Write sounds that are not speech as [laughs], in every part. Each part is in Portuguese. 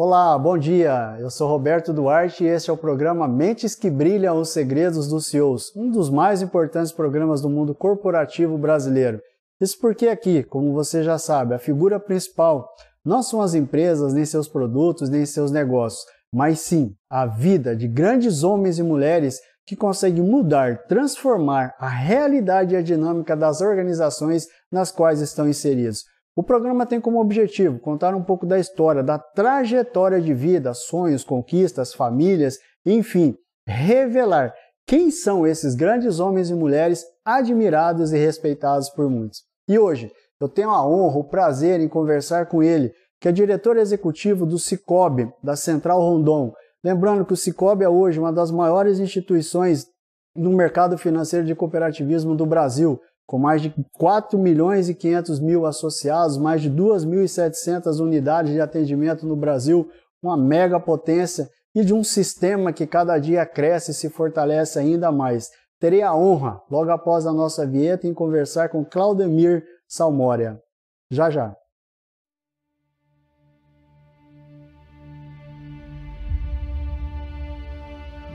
Olá, bom dia. Eu sou Roberto Duarte e este é o programa Mentes que Brilham os Segredos dos CEOs, um dos mais importantes programas do mundo corporativo brasileiro. Isso porque aqui, como você já sabe, a figura principal não são as empresas, nem seus produtos, nem seus negócios, mas sim a vida de grandes homens e mulheres que conseguem mudar, transformar a realidade e a dinâmica das organizações nas quais estão inseridos. O programa tem como objetivo contar um pouco da história, da trajetória de vida, sonhos, conquistas, famílias, enfim, revelar quem são esses grandes homens e mulheres admirados e respeitados por muitos. E hoje eu tenho a honra, o prazer em conversar com ele, que é diretor executivo do Cicobi, da Central Rondon. Lembrando que o Cicobi é hoje uma das maiores instituições no mercado financeiro de cooperativismo do Brasil, com mais de 4 milhões e 500 mil associados, mais de 2.700 unidades de atendimento no Brasil, uma mega potência e de um sistema que cada dia cresce e se fortalece ainda mais. Terei a honra, logo após a nossa vinheta, em conversar com Claudemir Salmória. Já já.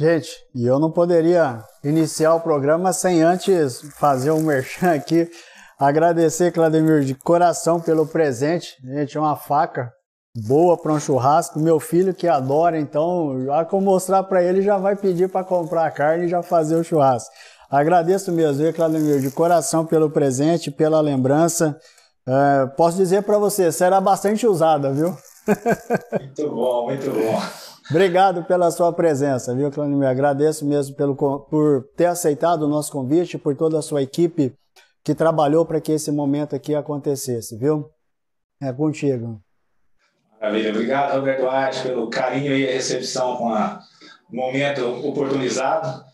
Gente, e eu não poderia iniciar o programa sem antes fazer um merchan aqui. Agradecer, Clademir, de coração pelo presente. Gente, é uma faca boa para um churrasco. Meu filho que adora, então, já que eu mostrar para ele, já vai pedir para comprar a carne e já fazer o churrasco. Agradeço mesmo, viu, Clademir, de coração pelo presente, pela lembrança. É, posso dizer para você, será bastante usada, viu? [laughs] Muito bom, muito bom. Obrigado pela sua presença, viu, Clânio? Agradeço mesmo pelo, por ter aceitado o nosso convite, por toda a sua equipe que trabalhou para que esse momento aqui acontecesse, viu? É contigo. Maravilha. Obrigado, Roberto Duarte, pelo carinho e a recepção com o momento oportunizado.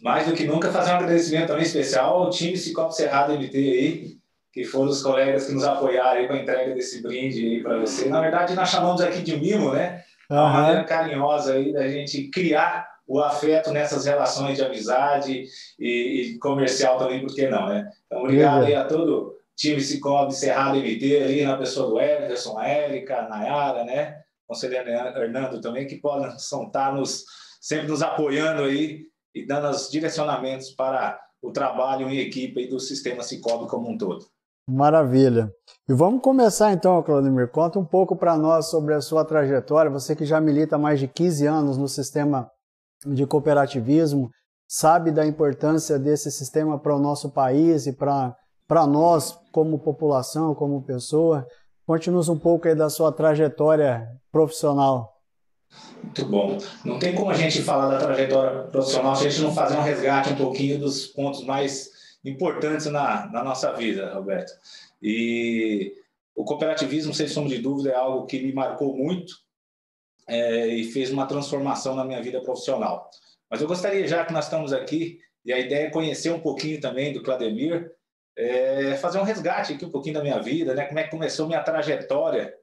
Mais do que nunca, fazer um agradecimento também especial ao time Cicobi Cerrado MT aí, que foram os colegas que nos apoiaram aí com a entrega desse brinde aí para você. Na verdade, nós chamamos aqui de mimo, né? Uhum. Uma maneira carinhosa aí da gente criar o afeto nessas relações de amizade e, e comercial também, por que não, né? Então, obrigado aí a todo o time Cicobi Cerrado MT ali, na pessoa do Everson, a Érica, a Nayara, né? Conselheiro Hernando também, que podem [laughs] estar nos, sempre nos apoiando aí e dando os direcionamentos para o trabalho em equipe do sistema Cicobi como um todo. Maravilha. E vamos começar então, Claudemir. Conta um pouco para nós sobre a sua trajetória. Você que já milita há mais de 15 anos no sistema de cooperativismo, sabe da importância desse sistema para o nosso país e para nós como população, como pessoa. Conte-nos um pouco aí da sua trajetória profissional. Muito bom. Não tem como a gente falar da trajetória profissional se a gente não fazer um resgate um pouquinho dos pontos mais importantes na, na nossa vida, Roberto. E o cooperativismo, sem sombra de dúvida, é algo que me marcou muito é, e fez uma transformação na minha vida profissional. Mas eu gostaria, já que nós estamos aqui, e a ideia é conhecer um pouquinho também do Clademir, é, fazer um resgate aqui um pouquinho da minha vida, né? como é que começou minha trajetória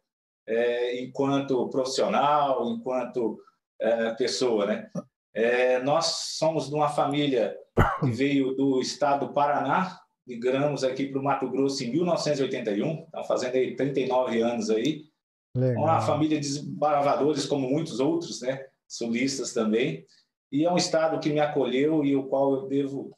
é, enquanto profissional, enquanto é, pessoa. Né? É, nós somos de uma família que veio do estado do Paraná, migramos aqui para o Mato Grosso em 1981, estamos fazendo aí 39 anos aí. Legal. Uma família de desbravadores como muitos outros, né? Sulistas também. E é um estado que me acolheu e o qual eu devo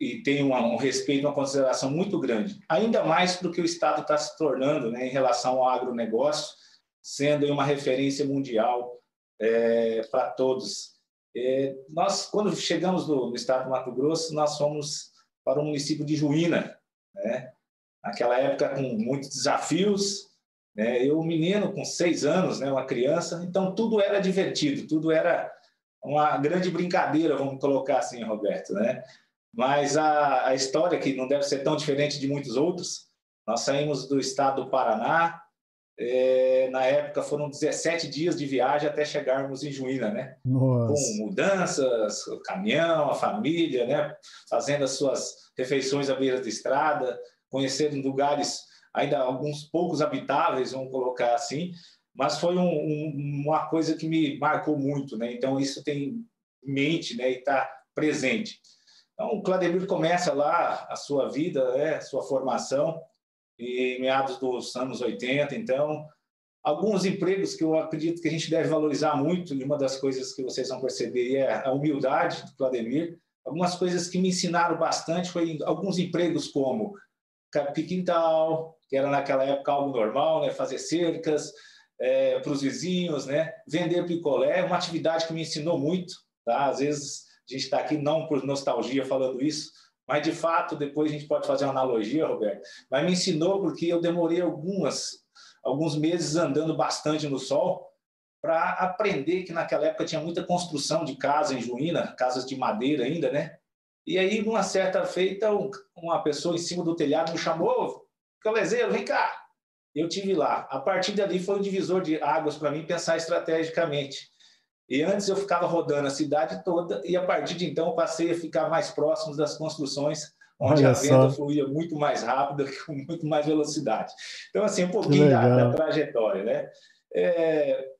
e tenho um, um respeito, uma consideração muito grande. Ainda mais porque o estado está se tornando, né, em relação ao agronegócio, sendo uma referência mundial é, para todos É, nós, quando chegamos no, no, estado do Mato Grosso, nós fomos para o município de Juína, né? naquela época com muitos desafios. Né? Eu, menino, com seis anos, né? uma criança, então tudo era divertido, tudo era uma grande brincadeira, vamos colocar assim, Roberto. Né? Mas a, a história, que não deve ser tão diferente de muitos outros, nós saímos do estado do Paraná, é, na época foram 17 dias de viagem até chegarmos em Juína, né? Nossa. Com mudanças, o caminhão, a família, né? Fazendo as suas refeições à beira da estrada, conhecendo lugares ainda alguns poucos habitáveis, vamos colocar assim. Mas foi um, um, uma coisa que me marcou muito, né? Então isso tem em mente, né? E está presente. Então o Clademir começa lá a sua vida, né? A sua formação e meados dos anos 80. Então, alguns empregos que eu acredito que a gente deve valorizar muito, e uma das coisas que vocês vão perceber é a humildade do Vladimir. Algumas coisas que me ensinaram bastante foi alguns empregos como capiquintal, que era naquela época algo normal, né? fazer cercas é, para os vizinhos, né? vender picolé, uma atividade que me ensinou muito. Tá? Às vezes a gente está aqui não por nostalgia falando isso, mas, de fato, depois a gente pode fazer uma analogia, Roberto, mas me ensinou porque eu demorei algumas, alguns meses andando bastante no sol para aprender que naquela época tinha muita construção de casa em Juína, casas de madeira ainda, né? E aí, numa certa feita, uma pessoa em cima do telhado me chamou, Calezeiro, vem cá. Eu tive lá. A partir dali foi um divisor de águas para mim pensar estrategicamente. E antes eu ficava rodando a cidade toda e a partir de então passei a ficar mais próximo das construções onde Olha a venda só. fluía muito mais rápido, [laughs] com muito mais velocidade. Então, assim, um pouquinho da, da, trajetória, né? É,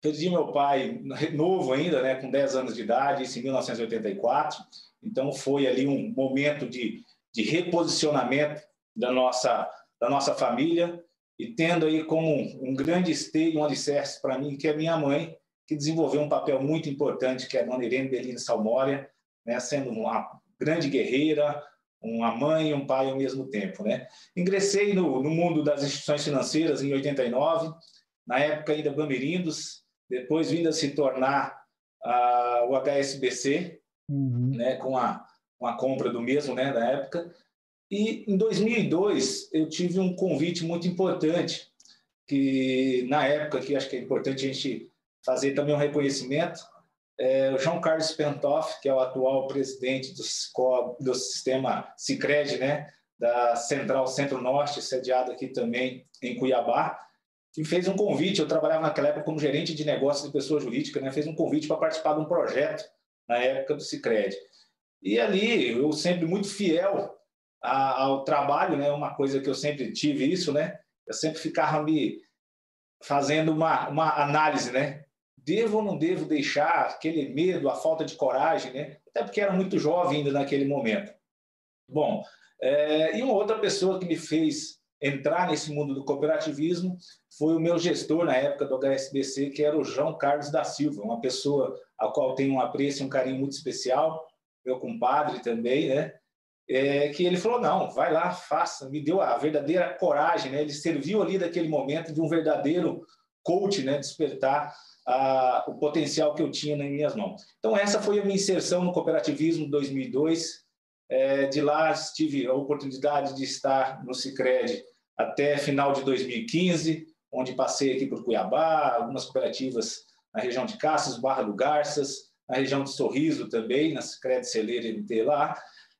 perdi meu pai novo ainda, né, com 10 anos de idade, isso em 1984. Então, foi ali um momento de, de reposicionamento da nossa, da nossa família e tendo aí como um, um grande esteio, um alicerce para mim, que é minha mãe, que desenvolveu um papel muito importante, que é a dona Irene Belino Salmória, né, sendo uma grande guerreira, uma mãe e um pai ao mesmo tempo. Né? Ingressei no, no mundo das instituições financeiras em 89, na época ainda Bamerindos, depois vindo a se tornar uh, o HSBC, uhum. né, com, a, com a compra do mesmo né, na época. E em 2002 eu tive um convite muito importante, que na época, que acho que é importante a gente fazer também um reconhecimento. É, o João Carlos Pentoff, que é o atual presidente do, do sistema Cicred, né, da Central Centro-Norte, sediado aqui também em Cuiabá, que fez um convite. Eu trabalhava naquela época como gerente de negócios de pessoa jurídica, né, fez um convite para participar de um projeto na época do Cicred. E ali, eu sempre muito fiel a, ao trabalho, né, uma coisa que eu sempre tive isso, né, eu sempre ficava me fazendo uma, uma análise, né, devo ou não devo deixar aquele medo, a falta de coragem, né? Até porque era muito jovem ainda naquele momento. Bom, é, e uma outra pessoa que me fez entrar nesse mundo do cooperativismo foi o meu gestor na época do HSBC, que era o João Carlos da Silva, uma pessoa a qual tenho um apreço e um carinho muito especial, meu compadre também, né? É, que ele falou não, vai lá, faça, me deu a verdadeira coragem, né? Ele serviu ali daquele momento de um verdadeiro coach, né? Despertar a, o potencial que eu tinha nas minhas mãos. Então, essa foi a minha inserção no cooperativismo em 2002. É, de lá, tive a oportunidade de estar no Cicred até final de 2015, onde passei aqui por Cuiabá, algumas cooperativas na região de Caças, Barra do Garças, na região de Sorriso também, na Cicred Celeira MT lá,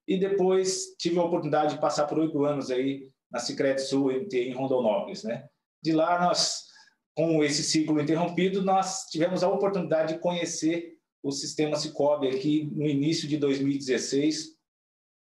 e depois tive a oportunidade de passar por oito anos aí na Cicred Sul MT em Rondonópolis, né? De lá nós com esse ciclo interrompido, nós tivemos a oportunidade de conhecer o sistema Cicobi aqui no início de 2016.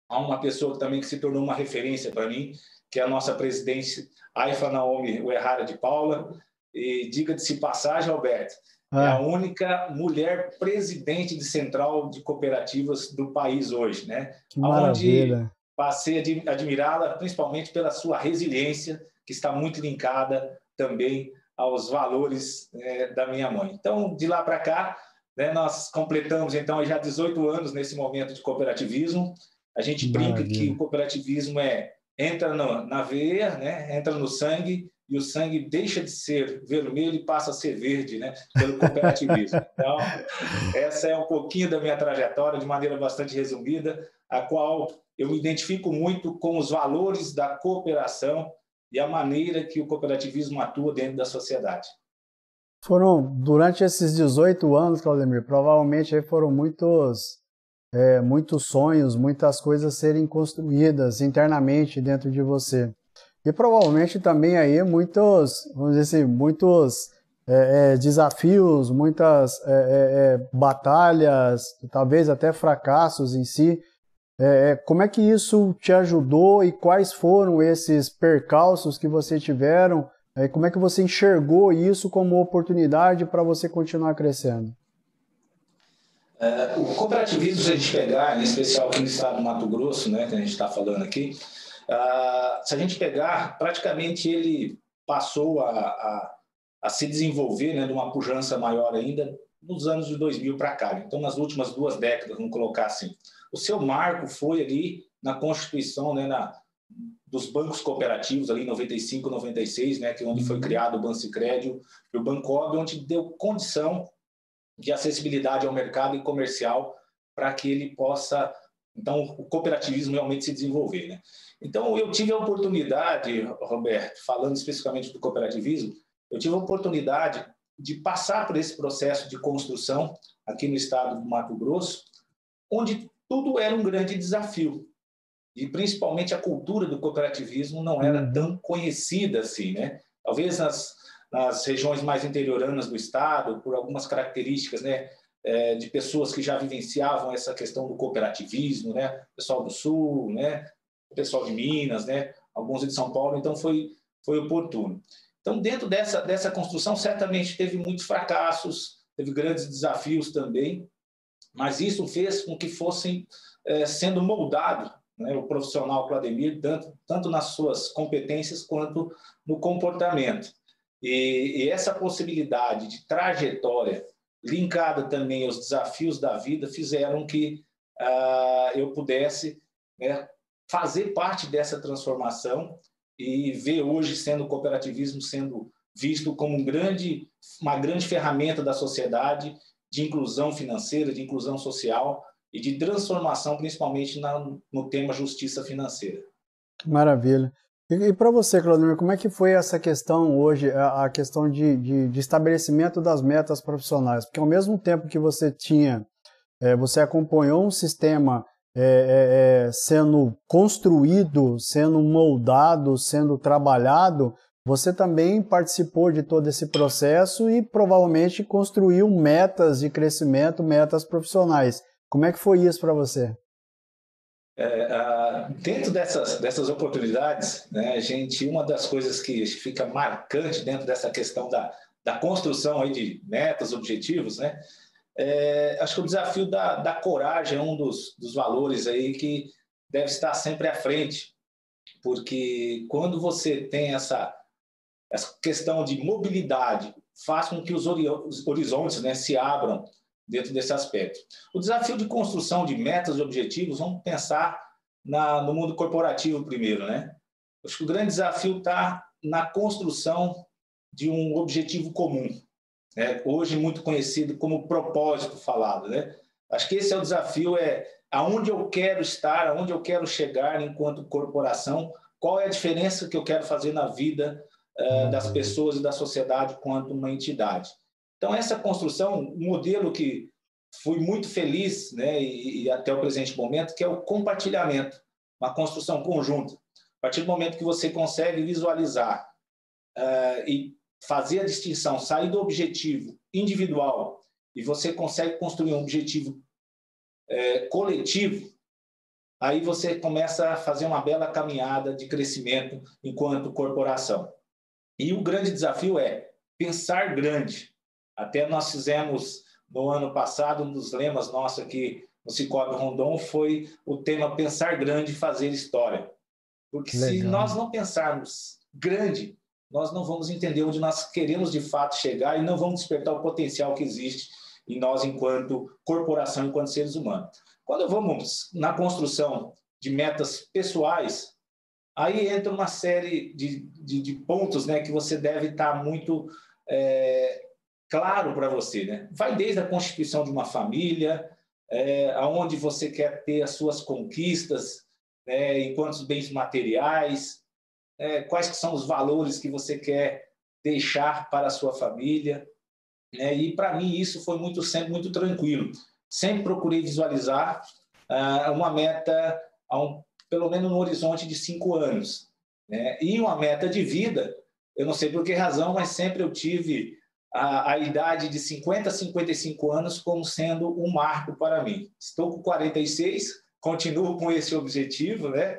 Há uma pessoa também que se tornou uma referência para mim, que é a nossa presidente Aifa Naomi Uerrara de Paula. E diga-se passagem, Alberto, ah. é a única mulher presidente de central de cooperativas do país hoje, né? Que maravilha. Onde passei a admirá-la principalmente pela sua resiliência, que está muito linkada também aos valores é, da minha mãe. Então, de lá para cá, né, nós completamos então já 18 anos nesse momento de cooperativismo. A gente brinca que o cooperativismo é entra no, na veia, né, entra no sangue e o sangue deixa de ser vermelho e passa a ser verde, né? Pelo cooperativismo. [laughs] Então, essa é um pouquinho da minha trajetória, de maneira bastante resumida, a qual eu me identifico muito com os valores da cooperação e a maneira que o cooperativismo atua dentro da sociedade. Foram, durante esses 18 anos, Claudemir, provavelmente foram muitos, é, muitos sonhos, muitas coisas serem construídas internamente dentro de você. E provavelmente também aí muitos, vamos dizer assim, muitos é, é, desafios, muitas é, é, é batalhas, talvez até fracassos em si. É, como é que isso te ajudou e quais foram esses percalços que você tiveram? como é que você enxergou isso como oportunidade para você continuar crescendo? o cooperativismo, se a gente pegar, em especial aqui no estado do Mato Grosso, né, que a gente está falando aqui, Uh, se a gente pegar, praticamente ele passou a, a, a se desenvolver né, de uma pujança maior ainda nos anos de 2000 para cá. Então, nas últimas duas décadas, vamos colocar assim. O seu marco foi ali na constituição né, na, dos bancos cooperativos, ali em 95, 96, né, que é onde foi uhum. criado o Bancicred e o Bancob, onde deu condição de acessibilidade ao mercado e comercial para que ele possa, então, o cooperativismo realmente se desenvolver. Né? Então, eu tive a oportunidade, Roberto, falando especificamente do cooperativismo, eu tive a oportunidade de passar por esse processo de construção aqui no estado do Mato Grosso, onde tudo era um grande desafio. E principalmente a cultura do cooperativismo não era uhum. tão conhecida assim, né? Talvez nas, nas regiões mais interioranas do estado, por algumas características, né? É, de pessoas que já vivenciavam essa questão do cooperativismo, né? Pessoal do Sul, né? o pessoal de Minas, né? alguns de São Paulo, então foi, foi oportuno. Então, dentro dessa, dessa construção, certamente teve muitos fracassos, teve grandes desafios também, mas isso fez com que fossem é, sendo moldado né, o profissional Claudemir, tanto, tanto nas suas competências quanto no comportamento. E, e, essa possibilidade de trajetória, linkada também aos desafios da vida, fizeram que uh, eu pudesse né, fazer parte dessa transformação e ver hoje sendo o cooperativismo sendo visto como um grande, uma grande ferramenta da sociedade de inclusão financeira, de inclusão social e de transformação, principalmente na, no tema justiça financeira. Maravilha. E, e para você, Claudemir, como é que foi essa questão hoje, a, a questão de, de, de, estabelecimento das metas profissionais? Porque ao mesmo tempo que você tinha, é, você acompanhou um sistema é, é, sendo construído, sendo moldado, sendo trabalhado, você também participou de todo esse processo e provavelmente construiu metas de crescimento, metas profissionais. Como é que foi isso para você? É, a, dentro dessas, dessas oportunidades, né, a gente, uma das coisas que fica marcante dentro dessa questão da, da construção aí de metas, objetivos, né, é, acho que o desafio da, da coragem é um dos, dos valores aí que deve estar sempre à frente, porque quando você tem essa, essa questão de mobilidade, faz com que os, horizontes né, se abram dentro desse aspecto. O desafio de construção de metas e objetivos, vamos pensar na, no mundo corporativo primeiro, né? Acho que o grande desafio está na construção de um objetivo comum né? hoje muito conhecido como propósito falado. Né? Acho que esse é o desafio, é aonde eu quero estar, aonde eu quero chegar enquanto corporação, qual é a diferença que eu quero fazer na vida das pessoas e da sociedade quanto uma entidade. Então, essa construção, um modelo que fui muito feliz, né, e, e, até o presente momento, que é o compartilhamento, uma construção conjunta. A partir do momento que você consegue visualizar uh, e fazer a distinção, sair do objetivo individual e você consegue construir um objetivo é, coletivo, aí você começa a fazer uma bela caminhada de crescimento enquanto corporação. E o grande desafio é pensar grande. Até nós fizemos no ano passado, um dos lemas nossos aqui no Cicobi Rondon foi o tema pensar grande e fazer história. Porque Legal. se nós não pensarmos grande, nós não vamos entender onde nós queremos de fato chegar e não vamos despertar o potencial que existe em nós enquanto corporação, enquanto seres humanos. Quando vamos na construção de metas pessoais, Aí entra uma série de, de, de pontos né, que você deve estar muito é, claro para você. Né? Vai desde a constituição de uma família, é, aonde você quer ter as suas conquistas, né, enquanto bens materiais, é, quais que são os valores que você quer deixar para a sua família. Né? E para mim isso foi muito sempre muito tranquilo. Sempre procurei visualizar ah, uma meta a um pelo menos no horizonte de cinco anos. Né? E uma meta de vida, eu não sei por que razão, mas sempre eu tive a, a idade de 50 a 55 anos como sendo um marco para mim. Estou com 46, continuo com esse objetivo, né?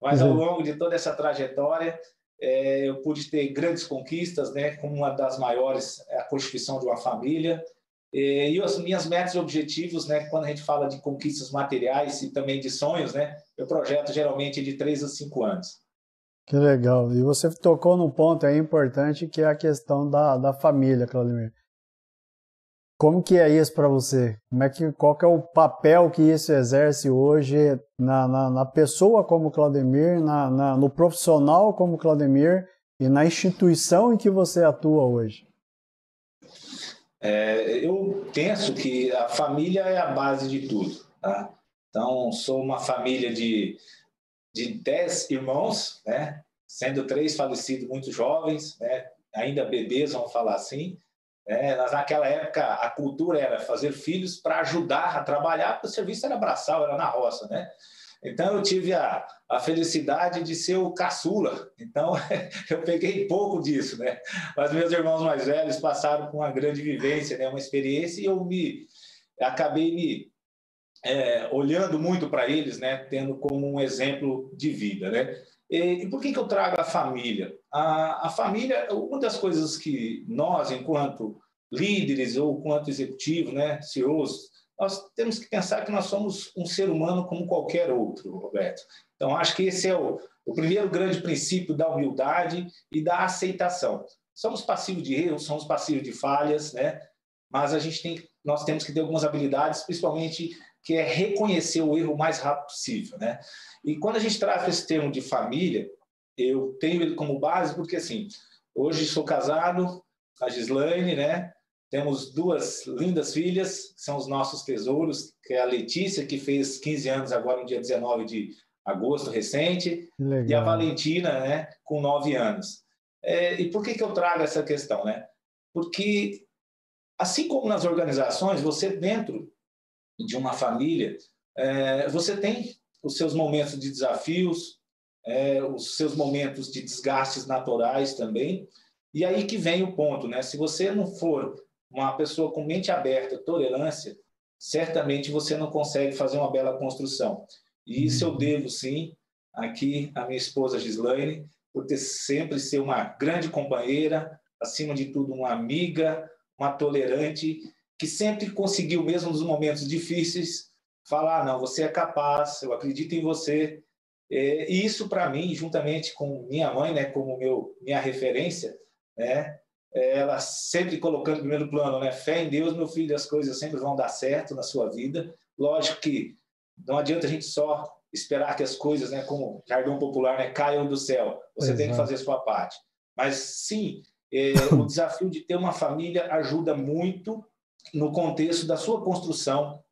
mas ao uhum. longo de toda essa trajetória, é, eu pude ter grandes conquistas, né? como uma das maiores, é a constituição de uma família, e as minhas metas e objetivos, né, quando a gente fala de conquistas materiais e também de sonhos, né, eu projeto geralmente de 3 a 5 anos. Que legal. E você tocou num ponto aí importante que é a questão da, da família, Claudemir. Como que é isso para você? Como é que, qual que é o papel que isso exerce hoje na, na, na pessoa como Claudemir, na, na, no profissional como Claudemir e na instituição em que você atua hoje? É, eu penso que a família é a base de tudo. Tá? Então, sou uma família de, de dez irmãos, né? sendo três falecidos muito jovens, né? ainda bebês, vamos falar assim. É, naquela época, a cultura era fazer filhos para ajudar a trabalhar, porque o serviço era braçal, era na roça. Né? Então, eu tive a, a felicidade de ser o caçula. Então, [laughs] eu peguei pouco disso, né? Mas meus irmãos mais velhos passaram com uma grande vivência, né? uma experiência, e eu me acabei me é, olhando muito para eles, né? Tendo como um exemplo de vida, né? E, e por que, que eu trago a família? A, a família, uma das coisas que nós, enquanto líderes ou enquanto executivos, né, CEOs, nós temos que pensar que nós somos um ser humano como qualquer outro, Roberto. Então, acho que esse é o, o primeiro grande princípio da humildade e da aceitação. Somos passivos de erros, somos passivos de falhas, né? mas a gente tem, nós temos que ter algumas habilidades, principalmente que é reconhecer o erro o mais rápido possível. Né? E quando a gente traz esse termo de família, eu tenho ele como base porque, assim, hoje sou casado com a Gislaine, né? Temos duas lindas filhas, que são os nossos tesouros, que é a Letícia, que fez 15 anos agora no dia 19 de agosto recente, Legal. e a Valentina, né, com 9 anos. É, e por que, que eu trago essa questão? Né? Porque, assim como nas organizações, você dentro de uma família, é, você tem os seus momentos de desafios, é, os seus momentos de desgastes naturais também, e aí que vem o ponto, né? Se você não for uma pessoa com mente aberta, tolerância, certamente você não consegue fazer uma bela construção. E isso eu uhum. devo, sim, aqui à minha esposa Gislaine, por ter sempre ser uma grande companheira, acima de tudo uma amiga, uma tolerante, que sempre conseguiu, mesmo nos momentos difíceis, falar: não, você é capaz, eu acredito em você. É, e isso, para mim, juntamente com minha mãe, né, como meu, minha referência, né, ela sempre colocando em primeiro plano, né? Fé em Deus, meu filho, as coisas sempre vão dar certo na sua vida. Lógico que não adianta a gente só esperar que as coisas, né, como jargão popular, né, caiam do céu. Você Exato. tem que fazer a sua parte. Mas sim, é, o [coughs] desafio de ter uma família ajuda muito no contexto da sua construção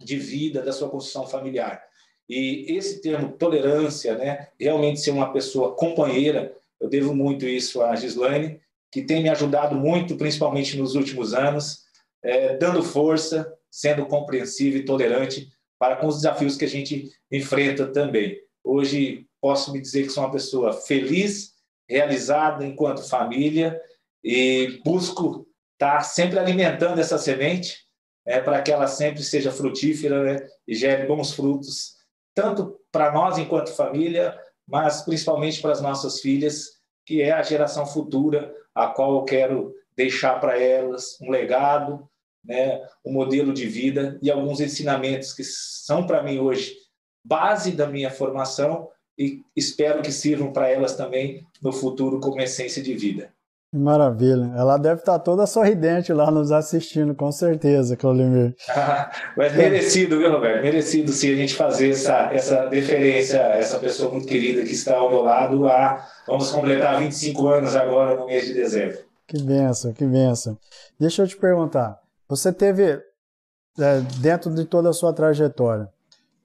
de vida, da sua construção familiar. E esse termo tolerância, né, realmente ser uma pessoa companheira, eu devo muito isso à Gislaine, que tem me ajudado muito, principalmente nos últimos anos, é, dando força, sendo compreensivo e tolerante para com os desafios que a gente enfrenta também. Hoje posso me dizer que sou uma pessoa feliz, realizada enquanto família e busco estar sempre alimentando essa semente é, para que ela sempre seja frutífera né, e gere bons frutos, tanto para nós enquanto família, mas principalmente para as nossas filhas, que é a geração futura a qual eu quero deixar para elas um legado, né, um modelo de vida e alguns ensinamentos que são para mim hoje base da minha formação e espero que sirvam para elas também no futuro como essência de vida. Maravilha. Ela deve estar toda sorridente lá nos assistindo, com certeza, Claudemir. [laughs] Mas merecido, viu, Roberto? Merecido sim a gente fazer essa, essa deferência essa pessoa muito querida que está ao meu lado. A, vamos completar 25 anos agora no mês de dezembro. Que benção, que benção. Deixa eu te perguntar. Você teve, é, dentro de toda a sua trajetória,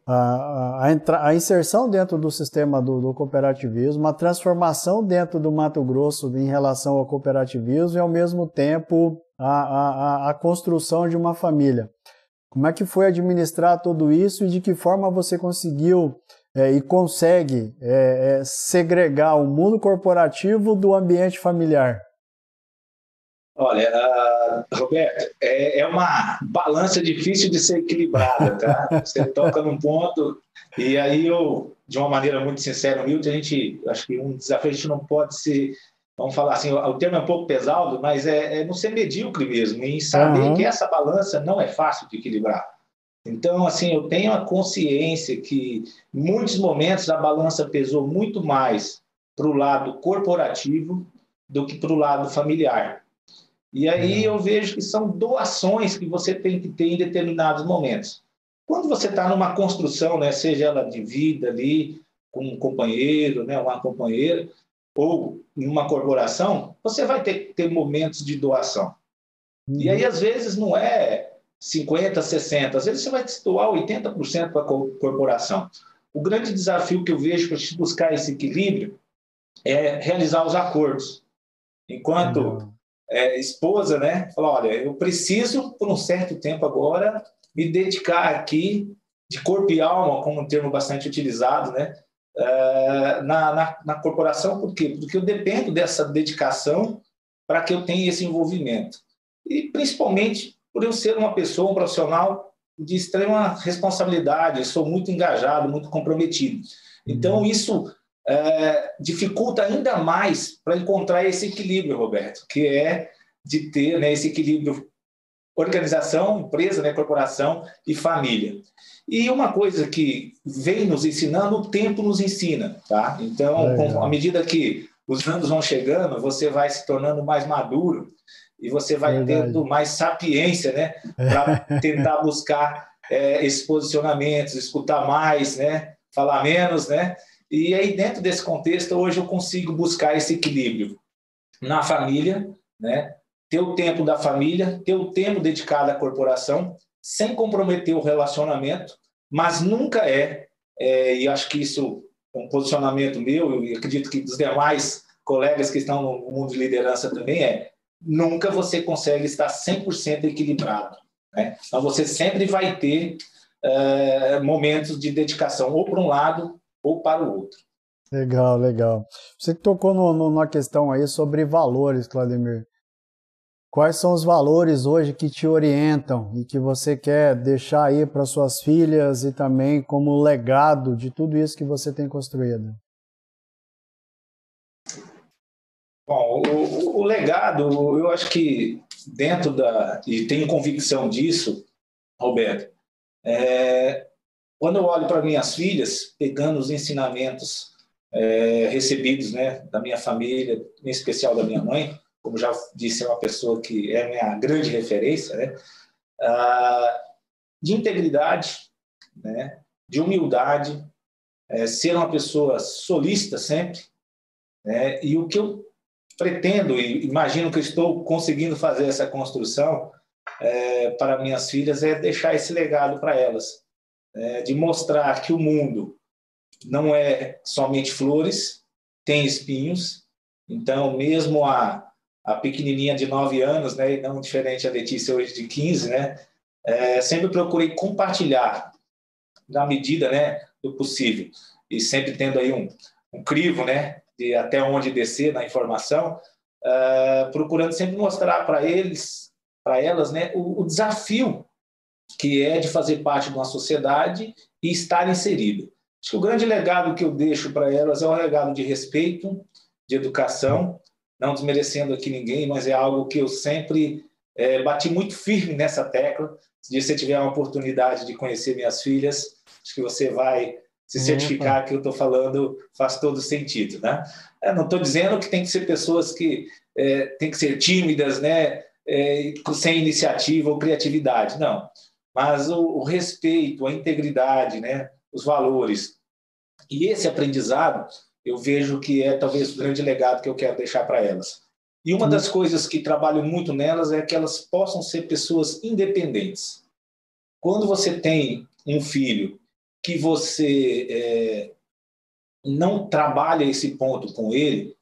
a, a, a, inserção dentro do sistema do, do, cooperativismo, a transformação dentro do Mato Grosso em relação ao cooperativismo e, ao mesmo tempo, a, a, construção de uma família. Como é que foi administrar tudo isso e de que forma você conseguiu é, e consegue é, é, segregar o mundo corporativo do ambiente familiar? Olha, uh, Roberto, é, é, uma balança difícil de ser equilibrada, tá? Você toca num ponto e aí eu, de uma maneira muito sincera, humilde, a gente, acho que um desafio a gente não pode ser, vamos falar assim, o termo é um pouco pesado, mas é, é não ser medíocre mesmo, em saber uhum. que essa balança não é fácil de equilibrar. Então, assim, eu tenho a consciência que em muitos momentos a balança pesou muito mais para o lado corporativo do que para o lado familiar. E aí eu vejo que são doações que você tem que ter em determinados momentos. Quando você está numa construção, né, seja ela de vida ali, com um companheiro, né, uma companheira, ou em uma corporação, você vai ter, ter momentos de doação. Uhum. E aí, às vezes, não é 50, 60, às vezes você vai se doar 80% para a corporação. O grande desafio que eu vejo para buscar esse equilíbrio é realizar os acordos. Enquanto uhum é, esposa, né, falou: olha, eu preciso, por um certo tempo agora, me dedicar aqui de corpo e alma, como um termo bastante utilizado, né, é, na, na, na corporação, por quê? Porque eu dependo dessa dedicação para que eu tenha esse envolvimento. E principalmente por eu ser uma pessoa, um profissional de extrema responsabilidade, eu sou muito engajado, muito comprometido. Então, isso é, dificulta ainda mais para encontrar esse equilíbrio, Roberto, que é de ter né, esse equilíbrio organização, empresa, né, corporação e família. E uma coisa que vem nos ensinando, o tempo nos ensina, tá? Então, é. à medida que os anos vão chegando, você vai se tornando mais maduro e você vai Verdade. tendo mais sapiência, né, para [laughs] tentar buscar é, esses posicionamentos, escutar mais, né, falar menos, né, e aí, dentro desse contexto, hoje eu consigo buscar esse equilíbrio na família, né? ter o tempo da família, ter o tempo dedicado à corporação, sem comprometer o relacionamento, mas nunca é, é e acho que isso é um posicionamento meu, e acredito que dos demais colegas que estão no mundo de liderança também é, nunca você consegue estar 100% equilibrado. Né? Então, você sempre vai ter é, momentos de dedicação, ou para um lado ou para o outro. Legal, legal. Você tocou no, no, numa questão aí sobre valores, Claudemir. Quais são os valores hoje que te orientam e que você quer deixar aí para suas filhas e também como legado de tudo isso que você tem construído? Bom, o, o legado, eu acho que dentro da. E tenho convicção disso, Roberto, é, quando eu olho para minhas filhas, pegando os ensinamentos é, recebidos né, da minha família, em especial da minha mãe, como já disse, é uma pessoa que é minha grande referência, né, ah, de integridade, né, de humildade, é, ser uma pessoa solista sempre, né, e o que eu pretendo e imagino que estou conseguindo fazer essa construção é, para minhas filhas é deixar esse legado para elas é, de mostrar que o mundo não é somente flores, tem espinhos. Então, mesmo a, a pequenininha de 9 anos, né, e não diferente a Letícia hoje de 15, né, é, sempre procurei compartilhar na medida né, do possível. E sempre tendo aí um, um crivo né, de até onde descer na informação, uh, procurando sempre mostrar para eles, para elas, né, o, o desafio que é de fazer parte de uma sociedade e estar inserido. Acho que o grande legado que eu deixo para elas é um legado de respeito, de educação, não desmerecendo aqui ninguém, mas é algo que eu sempre é, bati muito firme nessa tecla. Se você tiver uma oportunidade de conhecer minhas filhas, acho que você vai se certificar que eu estou falando faz todo sentido, né? Eu não estou dizendo que tem que ser pessoas que é, tem que ser tímidas, né? É, sem iniciativa ou criatividade, não. Mas o, o respeito, a integridade, né? Os valores e esse aprendizado eu vejo que é talvez o grande legado que eu quero deixar para elas. E uma das coisas que trabalho muito nelas é que elas possam ser pessoas independentes. Quando você tem um filho que você é, não trabalha esse ponto com ele,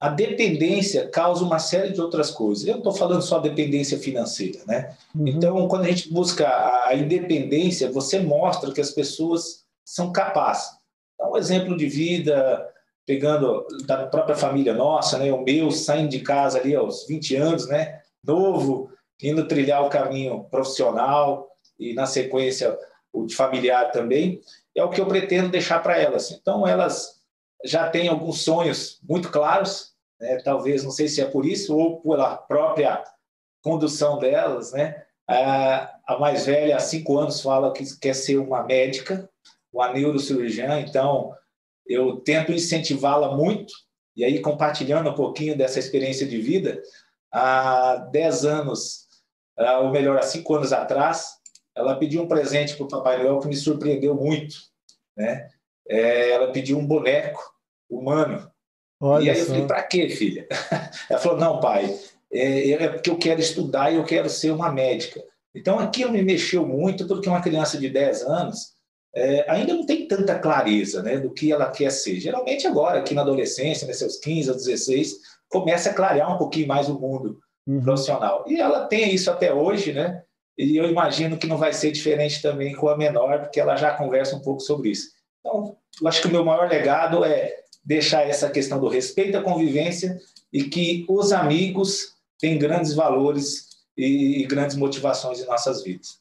a dependência causa uma série de outras coisas. Eu não estou falando só dependência financeira, né? Uhum. Então, quando a gente busca a independência, você mostra que as pessoas são capazes. Então, um exemplo de vida, pegando da própria família nossa, né? O meu saindo de casa ali aos 20 anos, né? Novo, indo trilhar o caminho profissional e na sequência o de familiar também, é o que eu pretendo deixar para elas. Então elas já têm alguns sonhos muito claros, né? Talvez não sei se é por isso ou pela própria condução delas, né? A mais velha, há cinco anos, fala que quer ser uma médica, uma neurocirurgiã, então eu tento incentivá-la muito, e aí compartilhando um pouquinho dessa experiência de vida, há 10 anos, ou melhor, há 5 anos atrás, ela pediu um presente para o Papai Noel que me surpreendeu muito. Né? É, ela pediu um boneco humano. Olha e aí só. eu falei, para quê, filha? [laughs] Ela falou, não, pai, é, é porque eu quero estudar e eu quero ser uma médica. Então aquilo me mexeu muito, porque uma criança de 10 anos, é, ainda não tem tanta clareza né, do que ela quer ser. Geralmente agora, aqui na adolescência, né, seus 15 a 16, começa a clarear um pouquinho mais o mundo uhum. profissional. E ela tem isso até hoje, né? E eu imagino que não vai ser diferente também com a menor, porque ela já conversa um pouco sobre isso. Então, eu acho que o meu maior legado é deixar essa questão do respeito à convivência e que os amigos têm grandes valores e, grandes motivações em nossas vidas.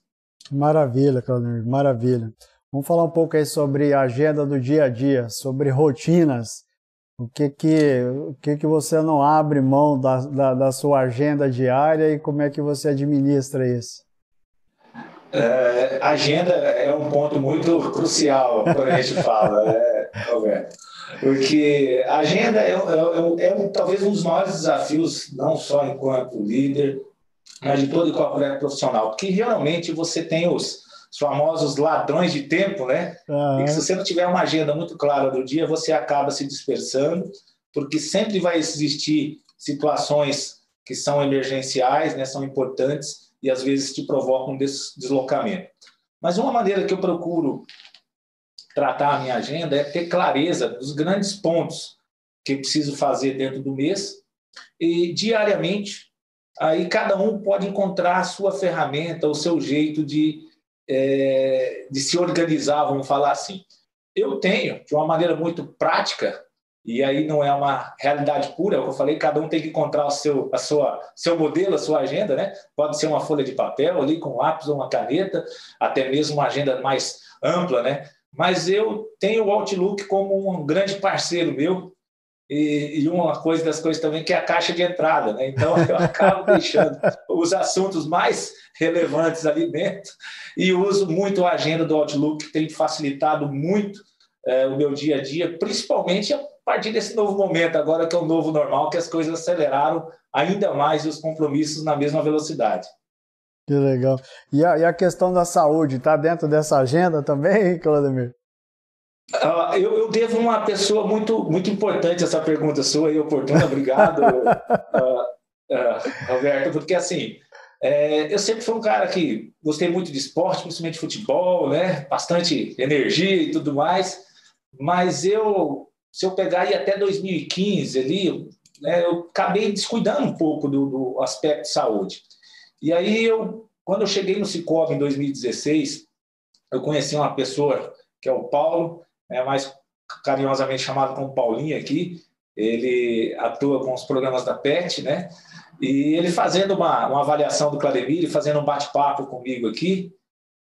Maravilha, Claudio, maravilha. Vamos falar um pouco aí sobre a agenda do dia a dia, sobre rotinas. O que que, o que, que você não abre mão da, da, da sua agenda diária e como é que você administra isso? É, agenda é um ponto muito crucial quando a gente fala, né, Roberto? Porque a agenda é, é, é, é, talvez um dos maiores desafios, não só enquanto líder, mas de todo e qualquer profissional. Porque geralmente você tem os, os famosos ladrões de tempo, né? Uhum. E se você não tiver uma agenda muito clara do dia, você acaba se dispersando, porque sempre vai existir situações que são emergenciais, né? São importantes e às vezes te provocam um deslocamento. Mas uma maneira que eu procuro tratar a minha agenda é ter clareza dos grandes pontos que preciso fazer dentro do mês e diariamente aí cada um pode encontrar a sua ferramenta, o seu jeito de é, de se organizar, vamos falar assim. Eu tenho, de uma maneira muito prática, e aí não é uma realidade pura, é eu falei, cada um tem que encontrar o seu, a sua, seu modelo, a sua agenda, né? Pode ser uma folha de papel ali com lápis ou uma caneta, até mesmo uma agenda mais ampla, né? Mas eu tenho o Outlook como um grande parceiro meu, e, e, uma coisa das coisas também que é a caixa de entrada, né? Então eu [laughs] acabo deixando os assuntos mais relevantes ali dentro e uso muito a agenda do Outlook, que tem facilitado muito é, o meu dia a dia, principalmente a partir desse novo momento, agora que é o novo normal, que as coisas aceleraram ainda mais os compromissos na mesma velocidade. Que legal. E a, e a questão da saúde, está dentro dessa agenda também, [laughs] Claudemir? Uh, eu, eu, devo uma pessoa muito, muito importante essa pergunta sua e oportuna, obrigado, [laughs] uh, uh, Roberto, porque assim, é, eu sempre fui um cara que gostei muito de esporte, principalmente futebol, né? Bastante energia e tudo mais. Mas eu, se eu pegar aí até 2015 ali, né, eu acabei descuidando um pouco do, do, aspecto de saúde. E aí eu, quando eu cheguei no Cicobi em 2016, eu conheci uma pessoa que é o Paulo, é mais carinhosamente chamado como Paulinho aqui. Ele atua com os programas da PET, né? E ele fazendo uma, uma avaliação do Clademir, fazendo um bate-papo comigo aqui,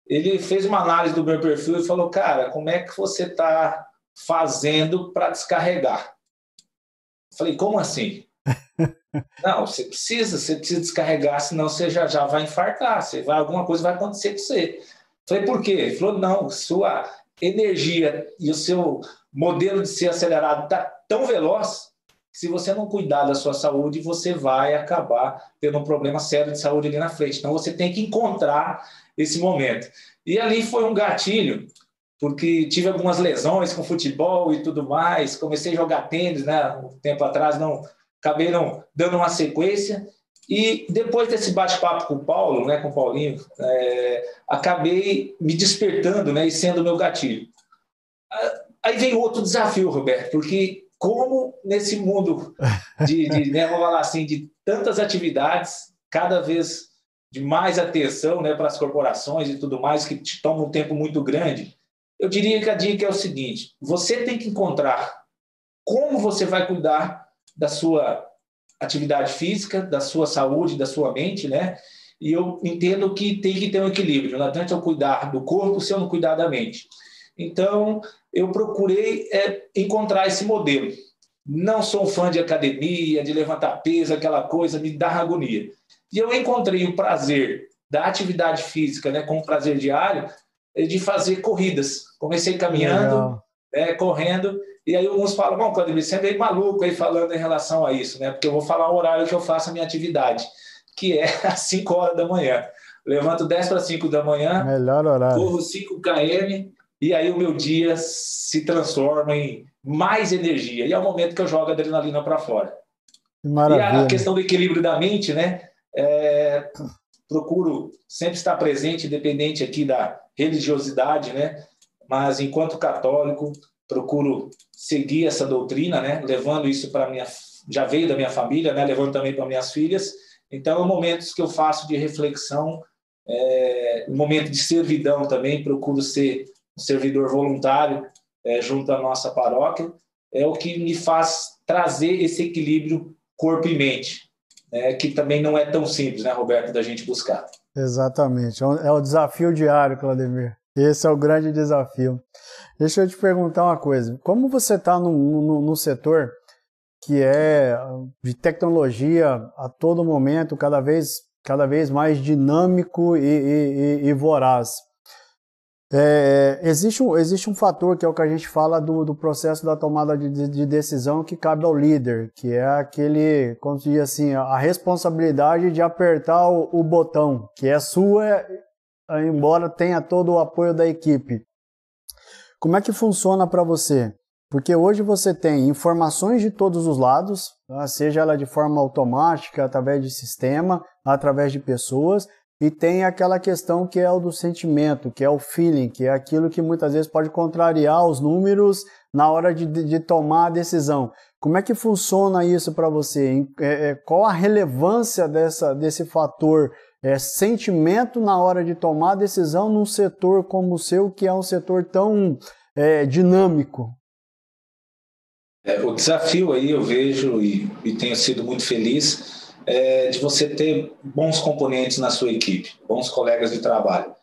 ele fez uma análise do meu perfil e falou: Cara, como é que você está fazendo para descarregar? Falei: Como assim? [laughs] Não, você precisa, você precisa descarregar, senão você já, já vai infartar, você vai, alguma coisa vai acontecer com você. Falei: Por quê? Ele falou: Não, sua energia e o seu modelo de ser acelerado está tão veloz se você não cuidar da sua saúde, você vai acabar tendo um problema sério de saúde ali na frente. Então, você tem que encontrar esse momento. E ali foi um gatilho, porque tive algumas lesões com futebol e tudo mais. Comecei a jogar tênis, né? Um tempo atrás, não acabei não dando uma sequência. E depois desse bate-papo com o Paulo, né, com o Paulinho, é, acabei me despertando né, e sendo o meu gatilho. Aí veio outro desafio, Roberto, porque como nesse mundo de, de [laughs] né, vamos falar assim, de tantas atividades, cada vez de mais atenção né, para as corporações e tudo mais, que te toma um tempo muito grande, eu diria que a dica é o seguinte: você tem que encontrar como você vai cuidar da sua atividade física, da sua saúde, da sua mente, né? E eu entendo que tem que ter um equilíbrio. Não adianta eu cuidar do corpo se eu não cuidar da mente. Então, eu procurei é, encontrar esse modelo. Não sou fã de academia, de levantar peso, aquela coisa, me dá agonia. E eu encontrei o prazer da atividade física, né, como prazer diário, é, de fazer corridas. Comecei caminhando, né, correndo, e aí alguns falam, bom, Claudemir, você é meio maluco aí falando em relação a isso, né? Porque eu vou falar o horário que eu faço a minha atividade, que é [laughs] às 5 horas da manhã. Levanto 10 para 5 da manhã, Melhor horário. corro 5 km, e aí o meu dia se transforma em mais energia. E é o momento que eu jogo a adrenalina para fora. Maravilha. E a questão do equilíbrio da mente, né? É, procuro sempre estar presente, independente aqui da religiosidade, né? Mas enquanto católico, procuro seguir essa doutrina, né? Levando isso para minha, já veio da minha família, né? Levando também para minhas filhas. Então, momentos que eu faço de reflexão, é, momento de servidão também, procuro ser um servidor voluntário é, junto à nossa paróquia, é o que me faz trazer esse equilíbrio corpo e mente, né? que também não é tão simples, né, Roberto, da gente buscar. Exatamente, é o é desafio diário, Claudemir. Esse é o grande desafio. Deixa eu te perguntar uma coisa. Como você está no, setor que é de tecnologia a todo momento, cada vez, cada vez mais dinâmico e, e, e voraz, é, existe, um, existe um fator que é o que a gente fala do, do processo da tomada de, de decisão que cabe ao líder, que é aquele, como se diz assim, a responsabilidade de apertar o, o botão, que é sua, embora tenha todo o apoio da equipe. Como é que funciona para você? Porque hoje você tem informações de todos os lados, tá? seja ela de forma automática, através de sistema, através de pessoas, e tem aquela questão que é o do sentimento, que é o feeling, que é aquilo que muitas vezes pode contrariar os números na hora de, de, tomar a decisão. Como é que funciona isso para você? É, é, qual a relevância dessa, desse fator é, sentimento na hora de tomar a decisão num setor como o seu, que é um setor tão é, dinâmico? É, o desafio aí eu vejo e, e tenho sido muito feliz é, de você ter bons componentes na sua equipe, bons colegas de trabalho.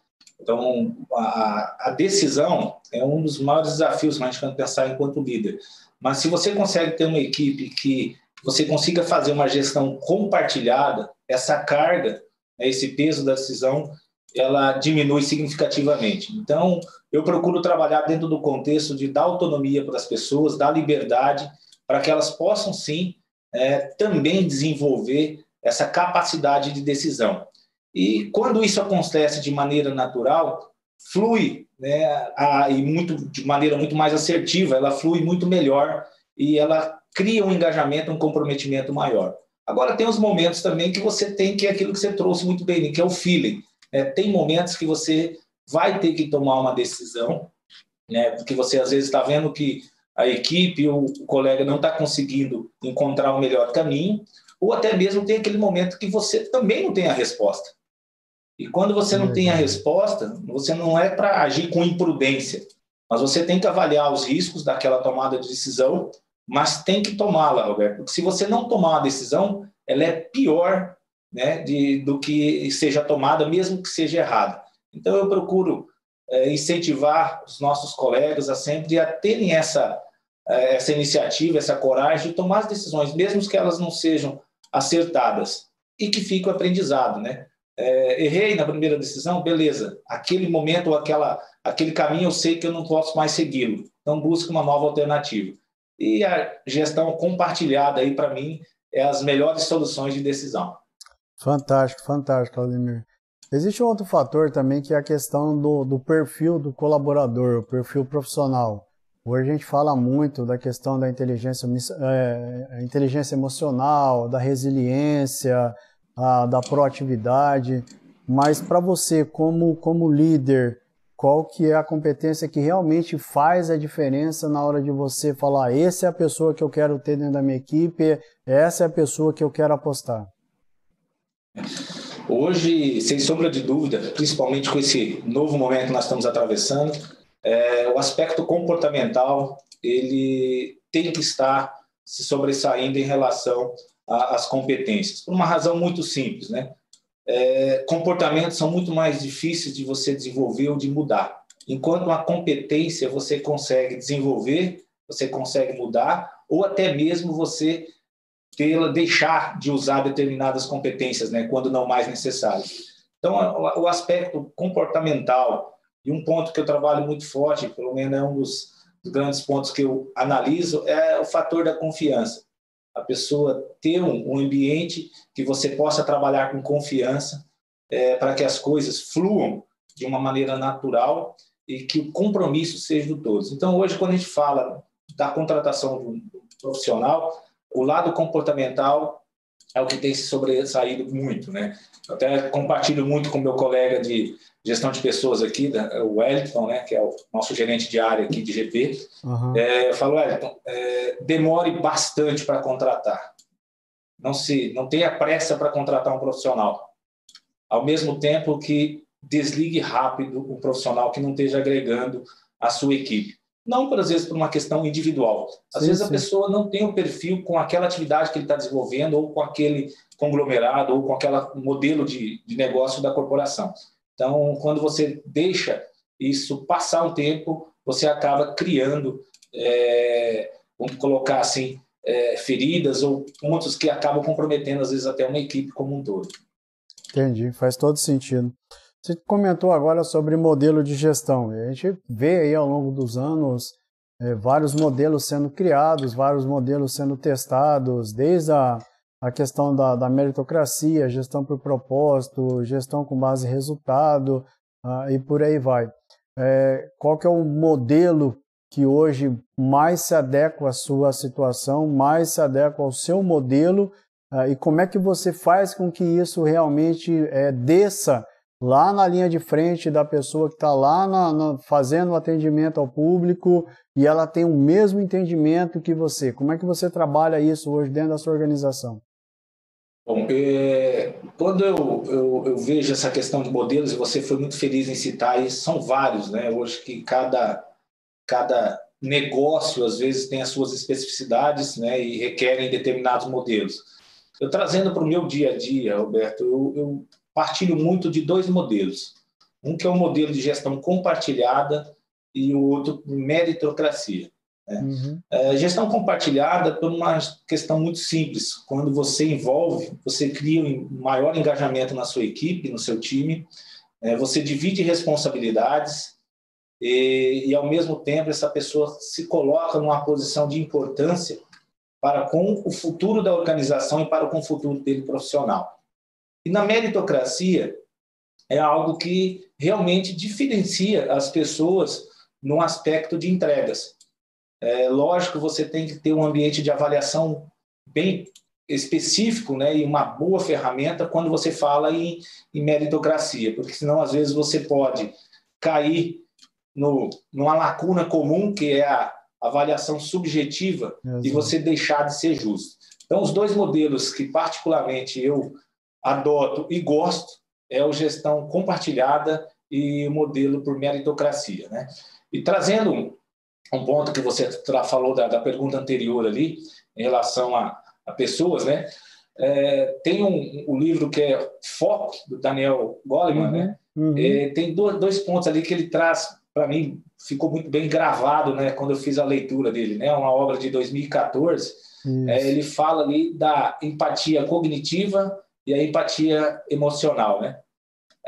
Então, a, a decisão é um dos maiores desafios que a gente pensar enquanto líder. Mas se você consegue ter uma equipe que você consiga fazer uma gestão compartilhada, essa carga, né, esse peso da decisão, ela diminui significativamente. Então, eu procuro trabalhar dentro do contexto de dar autonomia para as pessoas, dar liberdade, para que elas possam sim é, também desenvolver essa capacidade de decisão. E quando isso acontece de maneira natural, flui, né, a, e muito, de maneira muito mais assertiva, ela flui muito melhor e ela cria um engajamento, um comprometimento maior. Agora, tem os momentos também que você tem que é aquilo que você trouxe muito bem, que é o feeling. É, tem momentos que você vai ter que tomar uma decisão, né, porque você às vezes está vendo que a equipe ou o colega não está conseguindo encontrar o melhor caminho, ou até mesmo tem aquele momento que você também não tem a resposta. E quando você não tem a resposta, você não é para agir com imprudência, mas você tem que avaliar os riscos daquela tomada de decisão, mas tem que tomá-la, Roberto. Porque se você não tomar uma decisão, ela é pior né, de, do que seja tomada, mesmo que seja errada. Então, eu procuro é, incentivar os nossos colegas a sempre a terem essa essa iniciativa, essa coragem de tomar as decisões, mesmo que elas não sejam acertadas, e que fique o aprendizado, né? É, errei na primeira decisão, beleza. Aquele momento aquela aquele caminho eu sei que eu não posso mais segui-lo. Então, busca uma nova alternativa. E a gestão compartilhada aí, para mim, é as melhores soluções de decisão. Fantástico, fantástico, Claudemir. Existe um outro fator também que é a questão do, do perfil do colaborador, o perfil profissional. Hoje a gente fala muito da questão da inteligência, é, inteligência emocional, da resiliência, a, da proatividade, mas para você, como, como líder, qual que é a competência que realmente faz a diferença na hora de você falar, essa é a pessoa que eu quero ter dentro da minha equipe, essa é a pessoa que eu quero apostar? Hoje, sem sombra de dúvida, principalmente com esse novo momento que nós estamos atravessando, é, o aspecto comportamental ele tem que estar se sobressaindo em relação às competências, por uma razão muito simples, né? é, comportamentos são muito mais difíceis de você desenvolver ou de mudar. Enquanto uma competência você consegue desenvolver, você consegue mudar, ou até mesmo você tê-la, deixar de usar determinadas competências, né, quando não mais necessário. Então, o aspecto comportamental, e um ponto que eu trabalho muito forte, pelo menos é um dos grandes pontos que eu analiso, é o fator da confiança a pessoa ter um, ambiente que você possa trabalhar com confiança é, para que as coisas fluam de uma maneira natural e que o compromisso seja de todos. Então, hoje, quando a gente fala da contratação um profissional, o lado comportamental é o que tem se sobressaído muito, né? Eu até compartilho muito com meu colega de gestão de pessoas aqui, o Wellington, né, que é o nosso gerente de área aqui de GP. Uhum. É, eu falo, Wellington, é, demore bastante para contratar. Não se, não tenha pressa para contratar um profissional. Ao mesmo tempo que desligue rápido um profissional que não esteja agregando a sua equipe. Não, às vezes, por uma questão individual. Às sim, vezes, sim. a pessoa não tem o um perfil com aquela atividade que ele está desenvolvendo, ou com aquele conglomerado, ou com aquele modelo de, de negócio da corporação. Então, quando você deixa isso passar um tempo, você acaba criando, é, vamos colocar assim, é, feridas ou pontos que acabam comprometendo, às vezes, até uma equipe como um todo. Entendi, faz todo sentido. Você comentou agora sobre modelo de gestão. A gente vê aí ao longo dos anos é, vários modelos sendo criados, vários modelos sendo testados, desde a a questão da, da meritocracia, gestão por propósito, gestão com base em resultado uh, e por aí vai. É, qual que é o modelo que hoje mais se adequa à sua situação, mais se adequa ao seu modelo uh, e como é que você faz com que isso realmente é, desça lá na linha de frente da pessoa que está lá na, na, fazendo o atendimento ao público e ela tem o mesmo entendimento que você. Como é que você trabalha isso hoje dentro da sua organização? Bom, é, quando eu, eu, eu, vejo essa questão de modelos, e você foi muito feliz em citar, e são vários, né? Hoje que cada, cada negócio, às vezes, tem as suas especificidades né? e requerem determinados modelos. Eu trazendo para o meu dia a dia, Roberto, eu, eu partilho muito de dois modelos. Um que é o um modelo de gestão compartilhada e o outro meritocracia. Né? Uhum. É, gestão compartilhada por uma questão muito simples. Quando você envolve, você cria um maior engajamento na sua equipe, no seu time, é, você divide responsabilidades e, e, ao mesmo tempo, essa pessoa se coloca numa posição de importância para com o futuro da organização e para com o futuro dele profissional. E na meritocracia, é algo que realmente diferencia as pessoas no aspecto de entregas. É, lógico, você tem que ter um ambiente de avaliação bem específico né, e uma boa ferramenta quando você fala em, em meritocracia, porque senão, às vezes, você pode cair no, numa lacuna comum, que é a avaliação subjetiva, Exato. e você deixar de ser justo. Então, os dois modelos que, particularmente, eu adoto e gosto é o gestão compartilhada e o modelo por meritocracia. Né? E trazendo um ponto que você falou da, da pergunta anterior ali, em relação a, a pessoas, né? É, tem um, um, livro que é Foco, do Daniel Goleman, uhum, né? Uhum. É, tem dois, dois pontos ali que ele traz, para mim, ficou muito bem gravado, né? Quando eu fiz a leitura dele, né? Uma obra de 2014. É, ele fala ali da empatia cognitiva e a empatia emocional, né?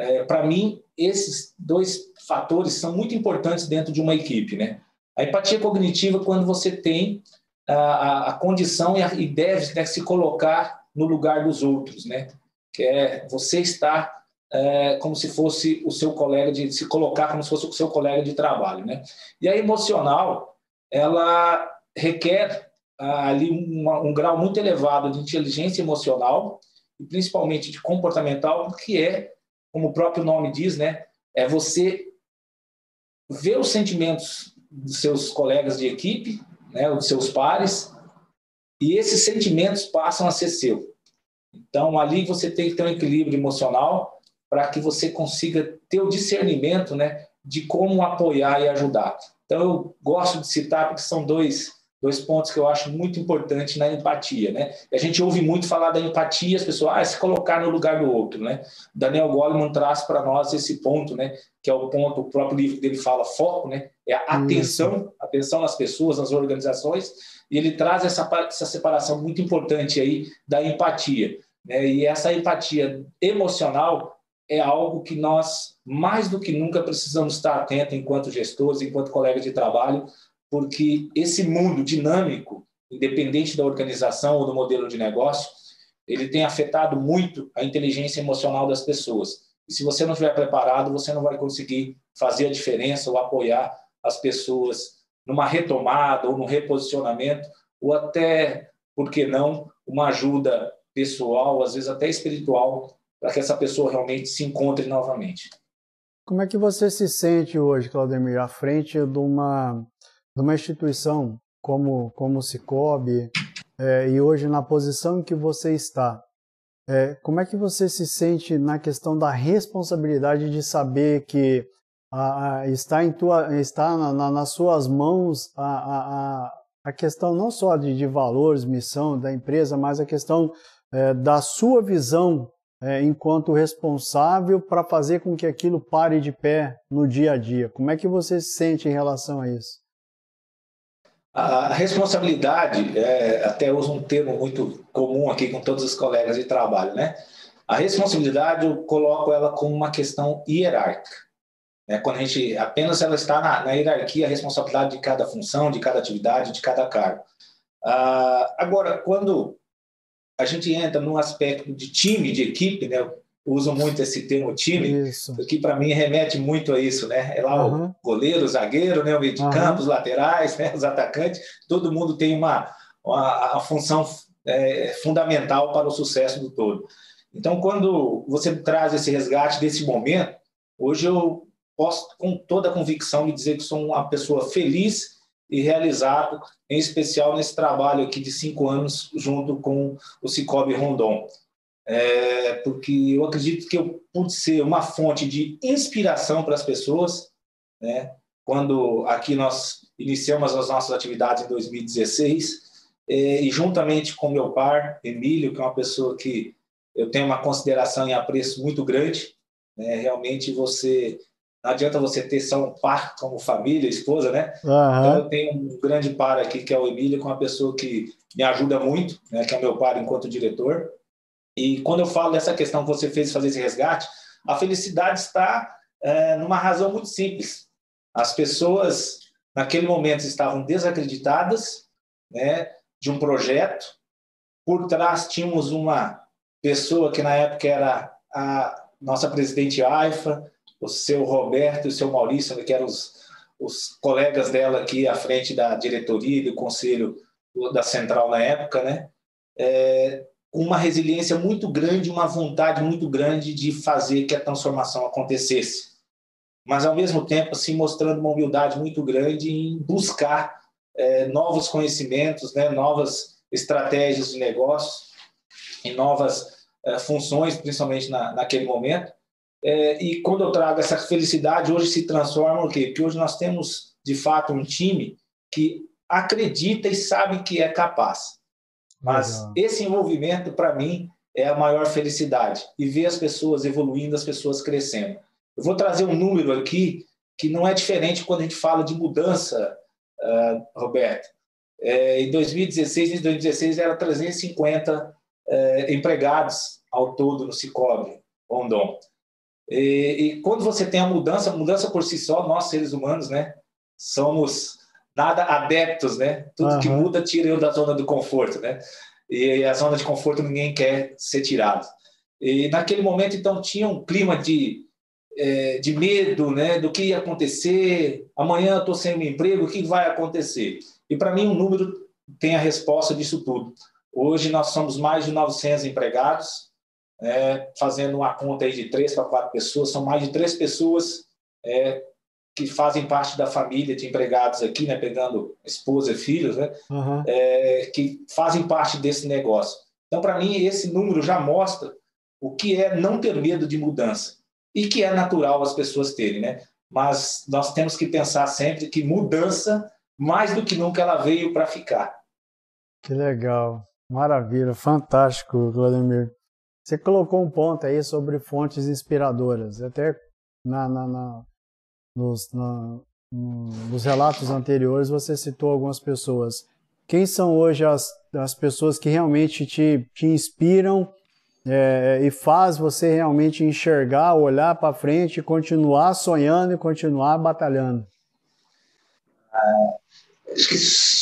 é, para mim, esses dois fatores são muito importantes dentro de uma equipe. Né? A empatia cognitiva, quando você tem a, a, condição e, a, e deve né, se colocar no lugar dos outros, né? que é você estar é, como se fosse o seu colega de se colocar como se fosse o seu colega de trabalho, né? E a emocional, ela requer ah, ali uma, um grau muito elevado de inteligência emocional e principalmente de comportamental, que é, como o próprio nome diz, né? É você ver os sentimentos dos seus colegas de equipe, né? Dos seus pares e esses sentimentos passam a ser seu. Então ali você tem que ter um equilíbrio emocional para que você consiga ter o discernimento né, de como apoiar e ajudar. Então, eu gosto de citar porque são dois, dois pontos que eu acho muito importantes na empatia. Né? A gente ouve muito falar da empatia, as pessoas, ah, se colocar no lugar do outro. Né? Daniel Goleman traz para nós esse ponto, né, que é o ponto, o próprio livro dele fala, foco, né, é a atenção, atenção nas pessoas, nas organizações, e ele traz essa, essa separação muito importante aí da empatia. Né? E essa empatia emocional é algo que nós, mais do que nunca, precisamos estar atentos enquanto gestores, enquanto colegas de trabalho, porque esse mundo dinâmico, independente da organização ou do modelo de negócio, ele tem afetado muito a inteligência emocional das pessoas. E se você não estiver preparado, você não vai conseguir fazer a diferença ou apoiar as pessoas numa retomada ou num reposicionamento, ou até, por que não, uma ajuda pessoal, às vezes até espiritual, para que essa pessoa realmente se encontre novamente. Como é que você se sente hoje, Claudemir, à frente de uma, de uma instituição como, como o Cicobi é, e hoje na posição que você está? É, como é que você se sente na questão da responsabilidade de saber que a, a, está, em tua, está na, na, nas suas mãos a, a, a questão não só de, de valores, missão da empresa, mas a questão é, da sua visão é, enquanto responsável para fazer com que aquilo pare de pé no dia a dia? Como é que você se sente em relação a isso? A responsabilidade, é, até uso um termo muito comum aqui com todos os colegas de trabalho, né? A responsabilidade eu coloco ela como uma questão hierárquica. Né? Quando a gente apenas ela está na, na hierarquia, a responsabilidade de cada função, de cada atividade, de cada cargo. Ah, agora, quando a gente entra num aspecto de time, de equipe, né? Uso muito esse termo time, isso. que para mim remete muito a isso, né? É lá uhum. o goleiro, o zagueiro, né? o meio de uhum. campo, os laterais, né? os atacantes, todo mundo tem uma, uma, uma função é, fundamental para o sucesso do todo. Então, quando você traz esse resgate desse momento, hoje eu posso, com toda a convicção, de dizer que sou uma pessoa feliz e realizado, em especial nesse trabalho aqui de cinco anos junto com o Cicobi Rondon. É, porque eu acredito que eu pude ser uma fonte de inspiração para as pessoas, né? quando aqui nós iniciamos as nossas atividades em 2016, é, e juntamente com meu par, Emílio, que é uma pessoa que eu tenho uma consideração e apreço muito grande, né? realmente você não adianta você ter só um par como família, esposa, né? Uhum. Então eu tenho um grande par aqui, que é o Emílio, com uma pessoa que me ajuda muito, né? que é o meu par enquanto diretor. E quando eu falo dessa questão que você fez fazer esse resgate, a felicidade está é, numa razão muito simples. As pessoas, naquele momento, estavam desacreditadas né, de um projeto. Por trás tínhamos uma pessoa que na época era a nossa presidente AIFA, o seu Roberto e o seu Maurício, que eram os, os colegas dela aqui à frente da diretoria e do conselho da central na época, né? É, uma resiliência muito grande, uma vontade muito grande de fazer que a transformação acontecesse. Mas, ao mesmo tempo, assim, mostrando uma humildade muito grande em buscar é, novos conhecimentos, né, novas estratégias de negócio e novas é, funções, principalmente na, naquele momento, é, e quando eu trago essa felicidade, hoje se transforma o quê? Porque hoje nós temos, de fato, um time que acredita e sabe que é capaz. Mas Legal. esse envolvimento, para mim, é a maior felicidade. E ver as pessoas evoluindo, as pessoas crescendo. Eu vou trazer um número aqui que não é diferente quando a gente fala de mudança, uh, Roberto. É, em 2016, em 2016 era 350 uh, empregados ao todo no Cicobi, Rondon. E, e, quando você tem a mudança, mudança por si só, nós seres humanos, né, somos nada adeptos, né? Tudo uhum. que muda tira eu da zona do conforto, né? E a zona de conforto ninguém quer ser tirado. E naquele momento, então, tinha um clima de, é, de medo, né? Do que ia acontecer. Amanhã eu estou sem meu emprego, o que vai acontecer? E para mim, um número tem a resposta disso tudo. Hoje nós somos mais de 900 empregados, é, fazendo uma conta aí de três para quatro pessoas, são mais de três pessoas é, que fazem parte da família de empregados aqui, né, pegando esposa e filhos, né, uhum. é, que fazem parte desse negócio. Então, para mim, esse número já mostra o que é não ter medo de mudança e que é natural as pessoas terem, né? Mas nós temos que pensar sempre que mudança, mais do que nunca, ela veio para ficar. Que legal, maravilha, fantástico, Vladimir. Você colocou um ponto aí sobre fontes inspiradoras. Até na, na, na nos, na, nos relatos anteriores você citou algumas pessoas. Quem são hoje as, as pessoas que realmente te, te inspiram é, e faz você realmente enxergar, olhar para frente, continuar sonhando e continuar batalhando? Ah,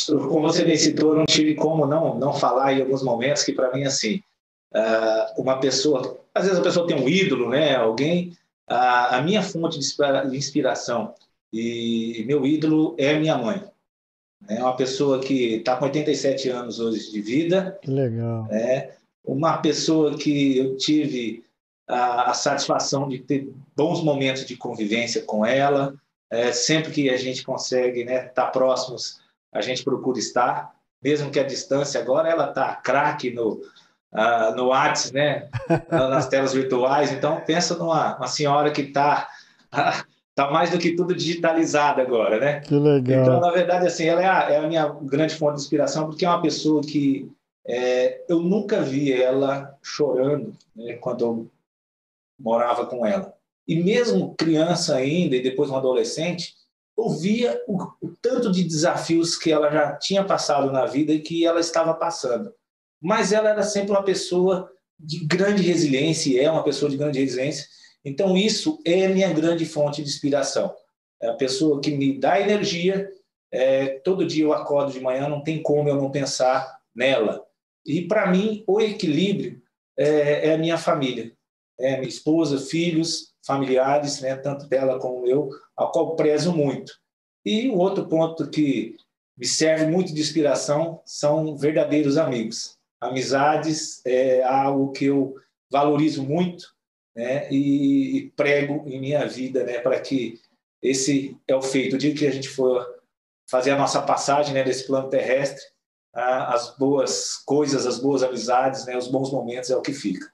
como você bem citou, não tive como não, não falar em alguns momentos que, para mim, assim, uh, uma pessoa, às vezes a pessoa tem um ídolo, né? Alguém a, a minha fonte de inspiração e meu ídolo é minha mãe. É uma pessoa que está com 87 anos hoje de vida. Que legal. É uma pessoa que eu tive a, a satisfação de ter bons momentos de convivência com ela. É, sempre que a gente consegue estar né, tá próximos, a gente procura estar, mesmo que a distância. Agora ela está craque no, no WhatsApp, né? [laughs] nas telas virtuais. Então, pensa numa uma senhora que está [laughs] tá mais do que tudo digitalizada agora, né? Que legal. Então, na verdade, assim, ela é a, é a minha grande fonte de inspiração, porque é uma pessoa que é, eu nunca vi ela chorando né, quando eu morava com ela. E mesmo criança ainda, e depois um adolescente, eu via o, o tanto de desafios que ela já tinha passado na vida e que ela estava passando mas ela era sempre uma pessoa de grande resiliência, e é uma pessoa de grande resiliência. Então, isso é minha grande fonte de inspiração. É a pessoa que me dá energia. É, todo dia eu acordo de manhã, não tem como eu não pensar nela. E, para mim, o equilíbrio é, é, a minha família. É minha esposa, filhos, familiares, né, tanto dela como eu, ao qual prezo muito. E o outro ponto que me serve muito de inspiração são verdadeiros amigos. Amizades é algo que eu valorizo muito né, e, prego em minha vida né, para que esse é o feito. O dia que a gente for fazer a nossa passagem né, desse plano terrestre, as boas coisas, as boas amizades, né, os bons momentos é o que fica.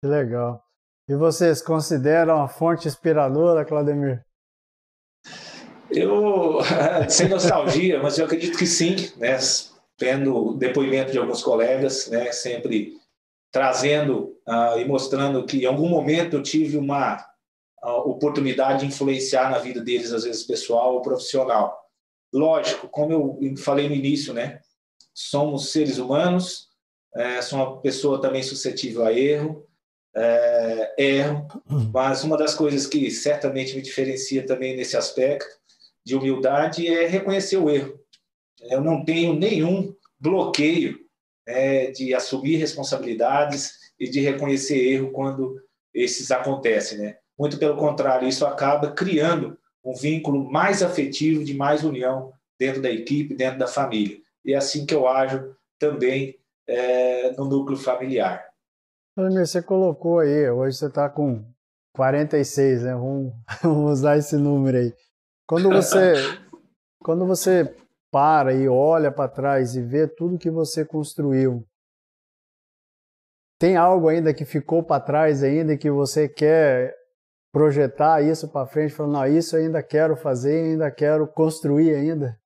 Que legal. E vocês consideram a fonte inspiradora, Claudemir? Eu, [laughs] sem nostalgia, mas eu acredito que sim, né? Tendo depoimento de alguns colegas, né, sempre trazendo uh, e mostrando que em algum momento eu tive uma uh, oportunidade de influenciar na vida deles, às vezes pessoal ou profissional. Lógico, como eu falei no início, né, somos seres humanos, é, sou uma pessoa também suscetível a erro, é, erro, mas uma das coisas que certamente me diferencia também nesse aspecto de humildade é reconhecer o erro eu não tenho nenhum bloqueio é, de assumir responsabilidades e de reconhecer erro quando esses acontecem, né? Muito pelo contrário, isso acaba criando um vínculo mais afetivo, de mais união dentro da equipe, dentro da família. E é assim que eu ajo também é, no núcleo familiar. Vladimir, você colocou aí, hoje você está com 46, né? Vamos, [laughs] vamos usar esse número aí. Quando você, [laughs] quando você para e olha para trás e vê tudo que você construiu, tem algo ainda que ficou para trás ainda que você quer projetar isso para frente, falando, não, isso ainda quero fazer, ainda quero construir ainda?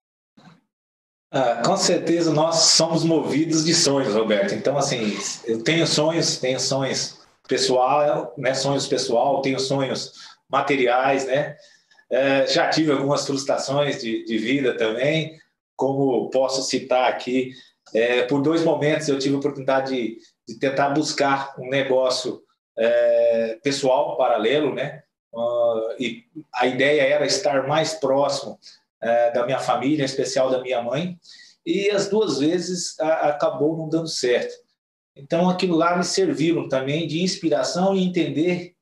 Ah, com certeza nós somos movidos de sonhos, Roberto. Então, assim, eu tenho sonhos, tenho sonhos pessoal, né, sonhos pessoal, tenho sonhos materiais, né? É, já tive algumas frustrações de, de vida também, como posso citar aqui, é, por dois momentos eu tive a oportunidade de, de tentar buscar um negócio é, pessoal paralelo, né? uh, e a ideia era estar mais próximo uh, da minha família, em especial da minha mãe, e as duas vezes a, acabou não dando certo. Então, aquilo lá me serviram também de inspiração e entender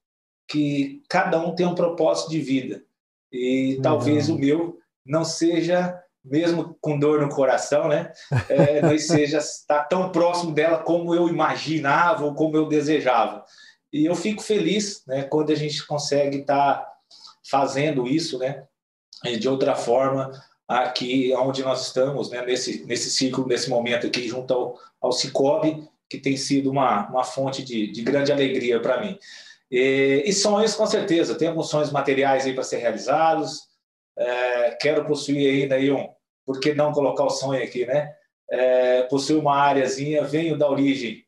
que cada um tem um propósito de vida. E uhum. talvez o meu não seja, mesmo com dor no coração, né? É, [laughs] não seja estar tão próximo dela como eu imaginava ou como eu desejava. E eu fico feliz né, quando a gente consegue estar fazendo isso né, de outra forma aqui onde nós estamos, né, nesse, nesse ciclo, nesse momento aqui, junto ao, ao Cicobi, que tem sido uma, uma fonte de, de grande alegria para mim. E, e, sonhos, com certeza, tem alguns sonhos materiais aí para ser realizados, é, quero possuir ainda aí um, por que não colocar o sonho aqui, né? É, possuir uma áreazinha, venho da origem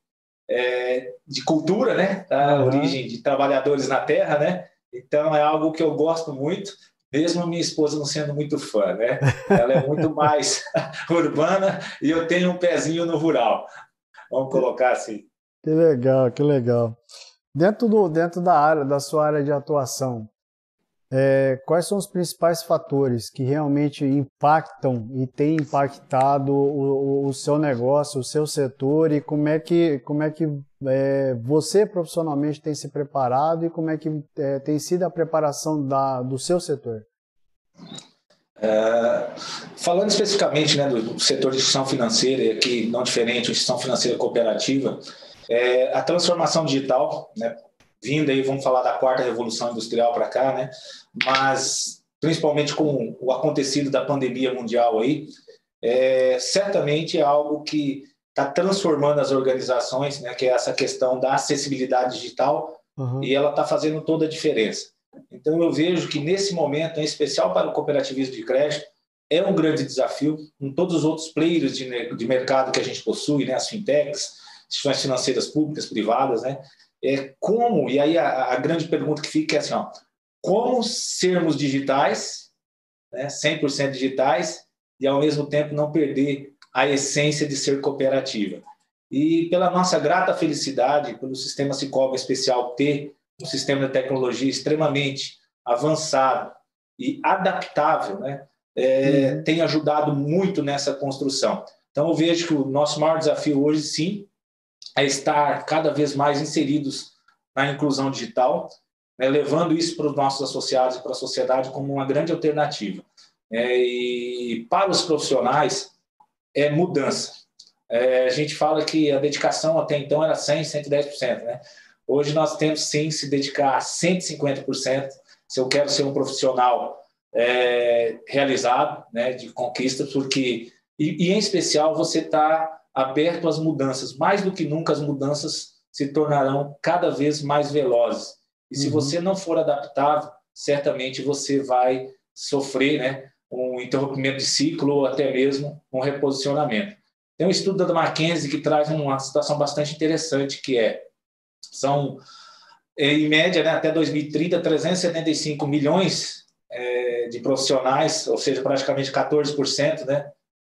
é, de cultura, né? Da uhum. origem de trabalhadores na terra, né? Então é algo que eu gosto muito, mesmo minha esposa não sendo muito fã, né? [laughs] Ela é muito mais [laughs] urbana e eu tenho um pezinho no rural. Vamos colocar assim. Que legal, que legal. Dentro, do, dentro da área, da sua área de atuação, é, quais são os principais fatores que realmente impactam e têm impactado o, o, seu negócio, o seu setor e como é que, como é que é, você profissionalmente tem se preparado e como é que é, tem sido a preparação da, do seu setor? É, falando especificamente né, do setor de instituição financeira, que não diferente, instituição financeira cooperativa, é, a transformação digital, né, vindo aí, vamos falar da quarta revolução industrial para cá, né, mas principalmente com o acontecido da pandemia mundial aí, é, certamente é algo que está transformando as organizações, né, que é essa questão da acessibilidade digital, uhum. e ela está fazendo toda a diferença. Então, eu vejo que nesse momento, em especial para o cooperativismo de crédito, é um grande desafio, com todos os outros players de, de mercado que a gente possui, né, as fintechs, instituições financeiras públicas, privadas, né, é como, e aí a, a grande pergunta que fica é assim, ó, como sermos digitais, né, 100% digitais, e ao mesmo tempo não perder a essência de ser cooperativa. E pela nossa grata felicidade, pelo sistema Cicobi especial ter um sistema de tecnologia extremamente avançado e adaptável, né, é, uhum. tem ajudado muito nessa construção. Então, eu vejo que o nosso maior desafio hoje, sim, é estar cada vez mais inseridos na inclusão digital, né, levando isso para os nossos associados e para a sociedade como uma grande alternativa. É, e para os profissionais, é mudança. É, a gente fala que a dedicação até então era 100%, 110%. Né? Hoje nós temos sim se dedicar a 150% se eu quero ser um profissional é, realizado, né, de conquista, porque e, e em especial você está aberto às mudanças. Mais do que nunca as mudanças se tornarão cada vez mais velozes. E se uhum. você não for adaptável, certamente você vai sofrer, né, um interrompimento de ciclo ou até mesmo um reposicionamento. Tem um estudo da McKinsey que traz uma situação bastante interessante que é são, é, em média, né, até 2030, 375 milhões é, de profissionais, ou seja, praticamente 14%, né,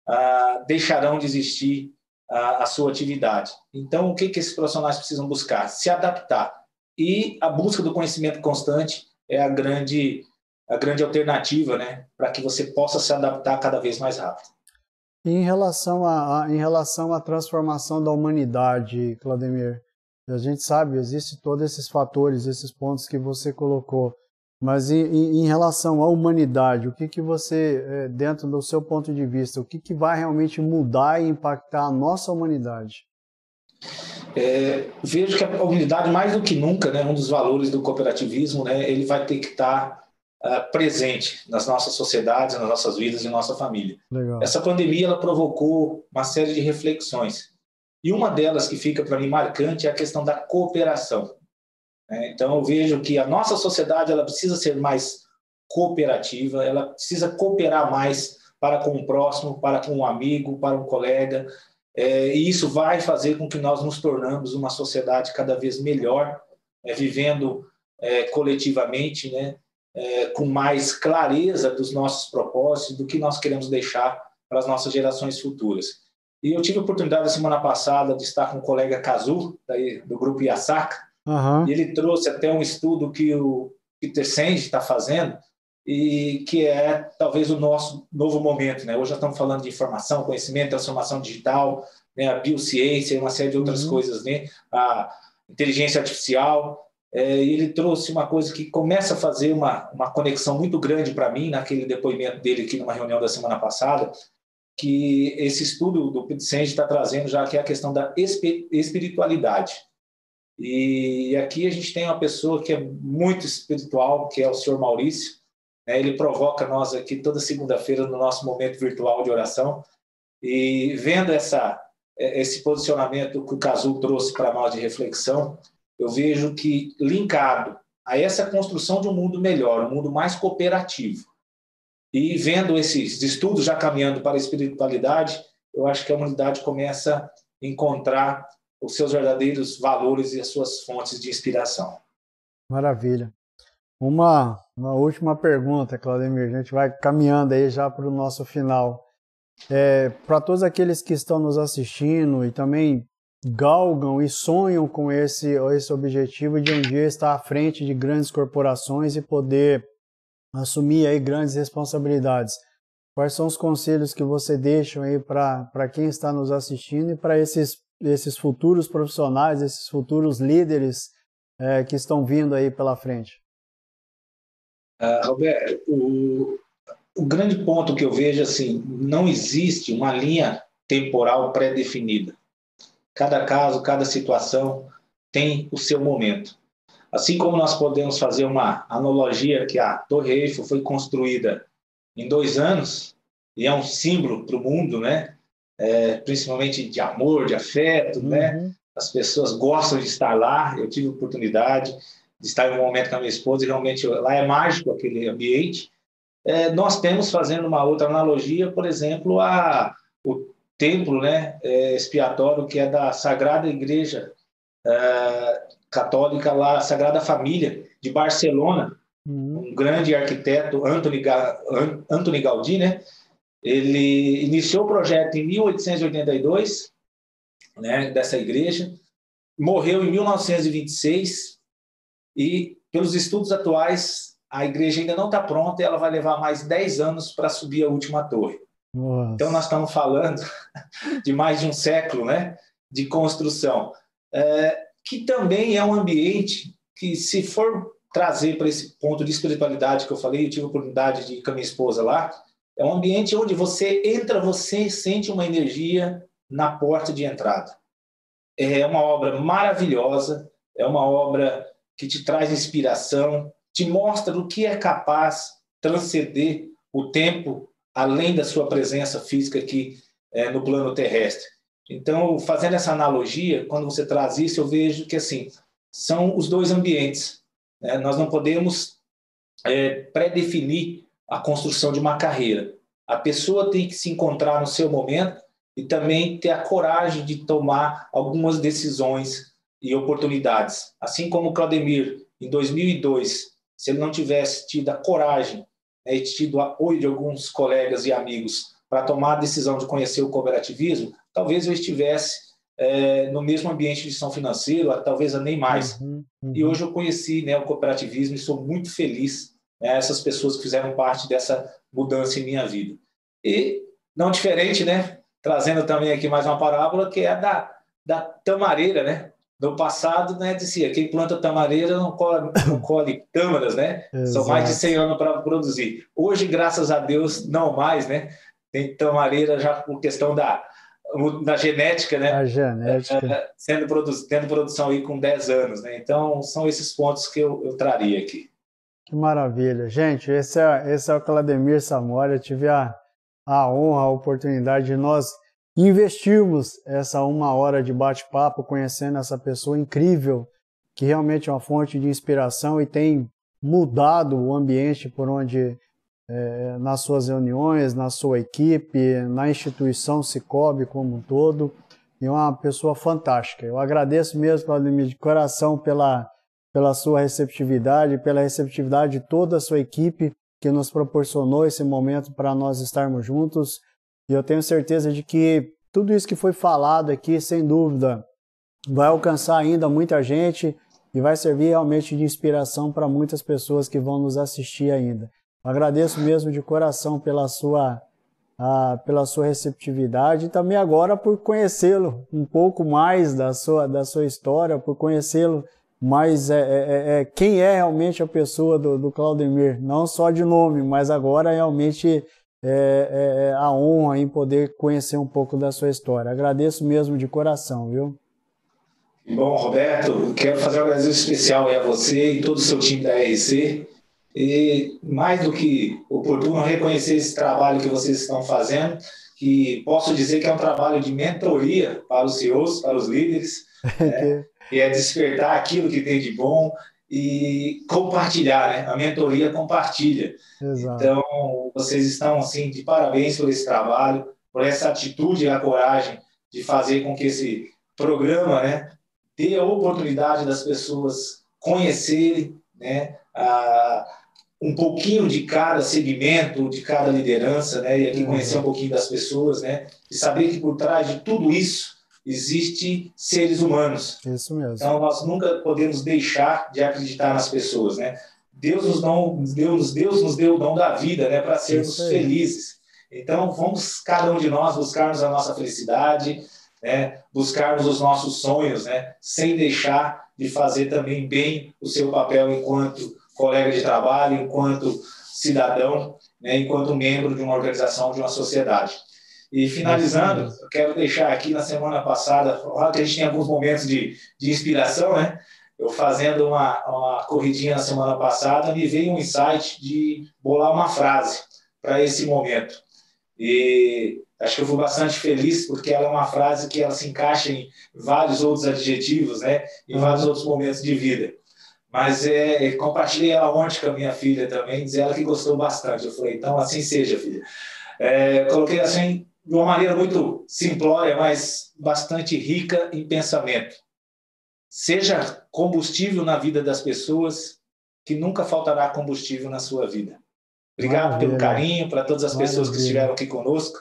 ah, deixarão de existir a, a, sua atividade. Então, o que, que esses profissionais precisam buscar? Se adaptar. E a busca do conhecimento constante é a grande, a grande alternativa né, para que você possa se adaptar cada vez mais rápido. Em relação, a, a, em relação à transformação da humanidade, Claudemir, a gente sabe, existe todos esses fatores, esses pontos que você colocou. Mas em, em relação à humanidade, o que, que você, é, dentro do seu ponto de vista, o que, que vai realmente mudar e impactar a nossa humanidade? É, vejo que a humanidade, mais do que nunca, né, um dos valores do cooperativismo, né, ele vai ter que estar uh, presente nas nossas sociedades, nas nossas vidas e na nossa família. Legal. Essa pandemia ela provocou uma série de reflexões. E uma delas que fica para mim marcante é a questão da cooperação. Né? Então eu vejo que a nossa sociedade ela precisa ser mais cooperativa, ela precisa cooperar mais para com o próximo, para com um amigo, para um colega, é, e isso vai fazer com que nós nos tornamos uma sociedade cada vez melhor, é, vivendo é, coletivamente, né, é, com mais clareza dos nossos propósitos, do que nós queremos deixar para as nossas gerações futuras. E eu tive a oportunidade, na semana passada, de estar com o colega Kazu, daí, do grupo Iasaka, uhum. ele trouxe até um estudo que, o, Peter Senge está fazendo, e que é talvez o nosso novo momento. Né? Hoje já estamos falando de informação, conhecimento, transformação digital, né? a biociência e uma série de outras uhum. coisas, né? a inteligência artificial. É, ele trouxe uma coisa que começa a fazer uma, uma conexão muito grande para mim, naquele depoimento dele aqui numa reunião da semana passada, que esse estudo do Pidsenge está trazendo já que é a questão da espiritualidade. E aqui a gente tem uma pessoa que é muito espiritual, que é o senhor Maurício. Né? Ele provoca nós aqui toda segunda-feira no nosso momento virtual de oração. E vendo essa, esse posicionamento que o Casul trouxe para nós de reflexão, eu vejo que linkado a essa construção de um mundo melhor, um mundo mais cooperativo, e vendo esses estudos já caminhando para a espiritualidade, eu acho que a humanidade começa a encontrar os seus verdadeiros valores e as suas fontes de inspiração. Maravilha. Uma, uma última pergunta, Claudemir. A gente vai caminhando aí já para o nosso final. É, para todos aqueles que estão nos assistindo e também galgam e sonham com esse, esse objetivo de um dia estar à frente de grandes corporações e poder assumir aí grandes responsabilidades. Quais são os conselhos que você deixa aí para quem está nos assistindo e para esses, esses futuros profissionais, esses futuros líderes é, que estão vindo aí pela frente? Uh, Roberto, o, o grande ponto que eu vejo assim, não existe uma linha temporal pré-definida. Cada caso, cada situação tem o seu momento. Assim como nós podemos fazer uma analogia que a Torre Eiffel foi construída em dois anos e é um símbolo para o mundo, né? É, principalmente de amor, de afeto, né? uhum. né? As pessoas gostam de estar lá. Eu tive oportunidade de estar em um momento com a minha esposa e realmente lá é mágico aquele ambiente. É, nós temos, fazendo uma outra analogia, por exemplo, a, o templo né, é, expiatório que é da Sagrada Igreja é, católica lá, Sagrada Família, de Barcelona, uhum. um grande arquiteto, Anthony Gaudí, né? Ele iniciou o projeto em 1882, né, dessa igreja, morreu em 1926 e, pelos estudos atuais, a igreja ainda não está pronta e ela vai levar mais 10 anos para subir a última torre. Nossa. Então, nós estamos falando [laughs] de mais de um século né, de construção. É, que também é um ambiente que, se for trazer para esse ponto de espiritualidade que eu falei, eu tive a oportunidade de ir com a minha esposa lá, é um ambiente onde você entra, você sente uma energia na porta de entrada. É uma obra maravilhosa, é uma obra que te traz inspiração, te mostra o que é capaz transcender o tempo além da sua presença física aqui é, no plano terrestre. Então, fazendo essa analogia, quando você traz isso, eu vejo que assim são os dois ambientes. Né? Nós não podemos é, pré-definir a construção de uma carreira. A pessoa tem que se encontrar no seu momento e também ter a coragem de tomar algumas decisões e oportunidades. Assim como o Claudemir, em 2002, se ele não tivesse tido a coragem né, e tido o apoio de alguns colegas e amigos para tomar a decisão de conhecer o cooperativismo, talvez eu estivesse é, no mesmo ambiente de gestão financeira, talvez nem mais. Uhum, uhum. E hoje eu conheci né, o cooperativismo e sou muito feliz né, essas pessoas que fizeram parte dessa mudança em minha vida. E não diferente, né, trazendo também aqui mais uma parábola que é da, da tamareira, né? No passado, né, dizia, quem planta tamareira não colhe, não colhe tâmaras, né? [laughs] São mais de 100 anos para produzir. Hoje, graças a Deus, não mais, né? Tem tamareira já por questão da, da genética, né? A genética. É, sendo produ tendo produção aí com 10 anos, né? Então, são esses pontos que eu, eu traria aqui. Que maravilha. Gente, esse é, esse é o Clademir Samora. Eu tive a, a honra, a oportunidade de nós investirmos essa uma hora de bate-papo conhecendo essa pessoa incrível, que realmente é uma fonte de inspiração e tem mudado o ambiente por onde é, nas suas reuniões, na sua equipe, na instituição Cicobi como um todo. E é uma pessoa fantástica. Eu agradeço mesmo, Claudemir, de coração pela, pela sua receptividade, pela receptividade de toda a sua equipe que nos proporcionou esse momento para nós estarmos juntos. E eu tenho certeza de que tudo isso que foi falado aqui, sem dúvida, vai alcançar ainda muita gente e vai servir realmente de inspiração para muitas pessoas que vão nos assistir ainda. Agradeço mesmo de coração pela sua, pela sua receptividade e também agora por conhecê-lo um pouco mais da sua, da sua história, por conhecê-lo mais é, é, é, é quem é realmente a pessoa do, do Claudemir, não só de nome, mas agora realmente é, é, é, a honra em poder conhecer um pouco da sua história. Agradeço mesmo de coração, viu? Bom, Roberto, quero fazer um agradecimento especial a você e todo o seu time da RC. E mais do que oportuno reconhecer esse trabalho que vocês estão fazendo, que posso dizer que é um trabalho de mentoria para os CEOs, para os líderes, [laughs] né? E é despertar aquilo que tem de bom e compartilhar, né? A mentoria compartilha. Exato. Então, vocês estão assim de parabéns por esse trabalho, por essa atitude e a coragem de fazer com que esse programa, né, dê a oportunidade das pessoas conhecerem, né, a, um pouquinho de cada segmento, de cada liderança, né, e aqui uhum. conhecer um pouquinho das pessoas, né, e saber que por trás de tudo isso existe seres humanos. Isso mesmo. Então nós nunca podemos deixar de acreditar nas pessoas, né? Deus nos, dão, Deus, Deus nos deu o dom da vida, né, para sermos felizes. Então vamos cada um de nós buscarmos a nossa felicidade, né, buscarmos os nossos sonhos, né, sem deixar de fazer também bem o seu papel enquanto colega de trabalho, enquanto cidadão, né, enquanto membro de uma organização, de uma sociedade. E finalizando, eu quero deixar aqui na semana passada, claro que a gente tem alguns momentos de, de inspiração, né? Eu fazendo uma, uma corridinha na semana passada, me veio um insight de bolar uma frase para esse momento. E acho que eu fui bastante feliz porque ela é uma frase que ela se encaixa em vários outros adjetivos, né? Em vários uhum. outros momentos de vida. Mas é, compartilhei ela ontem com a minha filha também, diz ela que gostou bastante. Eu falei, então assim seja, filha. É, coloquei assim, de uma maneira muito simplória, mas bastante rica em pensamento. Seja combustível na vida das pessoas, que nunca faltará combustível na sua vida. Obrigado Maravilha. pelo carinho, para todas as Maravilha. pessoas que estiveram aqui conosco,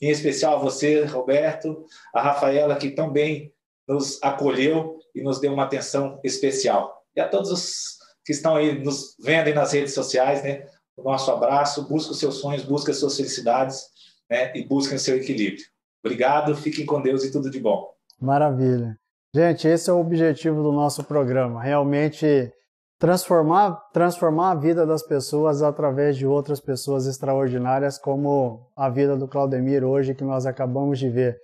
em especial a você, Roberto, a Rafaela, que também nos acolheu e nos deu uma atenção especial. E a todos os que estão aí nos vendo aí nas redes sociais, né? O nosso abraço, busca os seus sonhos, busca as suas felicidades né, e busquem o seu equilíbrio. Obrigado, fiquem com Deus e tudo de bom. Maravilha. Gente, esse é o objetivo do nosso programa, realmente transformar, transformar a vida das pessoas através de outras pessoas extraordinárias, como a vida do Claudemir hoje, que nós acabamos de ver.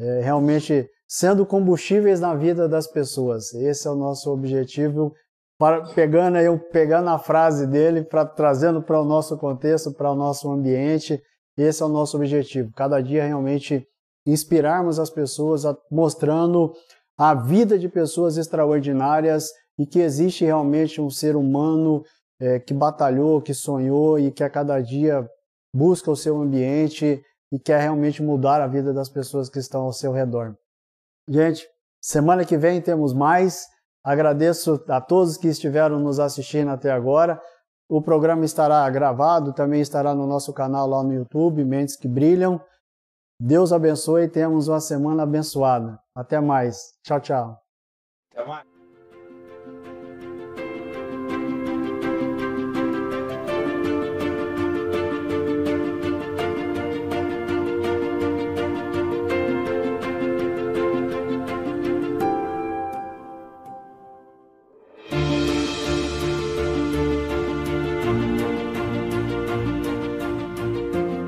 É, realmente sendo combustíveis na vida das pessoas. Esse é o nosso objetivo. Para, pegando, eu, pegando a frase dele, pra, trazendo para o nosso contexto, para o nosso ambiente, esse é o nosso objetivo. Cada dia realmente inspirarmos as pessoas, mostrando a vida de pessoas extraordinárias e que existe realmente um ser humano é, que batalhou, que sonhou e que a cada dia busca o seu ambiente e quer realmente mudar a vida das pessoas que estão ao seu redor. Gente, semana que vem temos mais. Agradeço a todos que estiveram nos assistindo até agora. O programa estará gravado, também estará no nosso canal lá no YouTube, Mentes que Brilham. Deus abençoe e tenhamos uma semana abençoada. Até mais. Tchau, tchau. Até mais.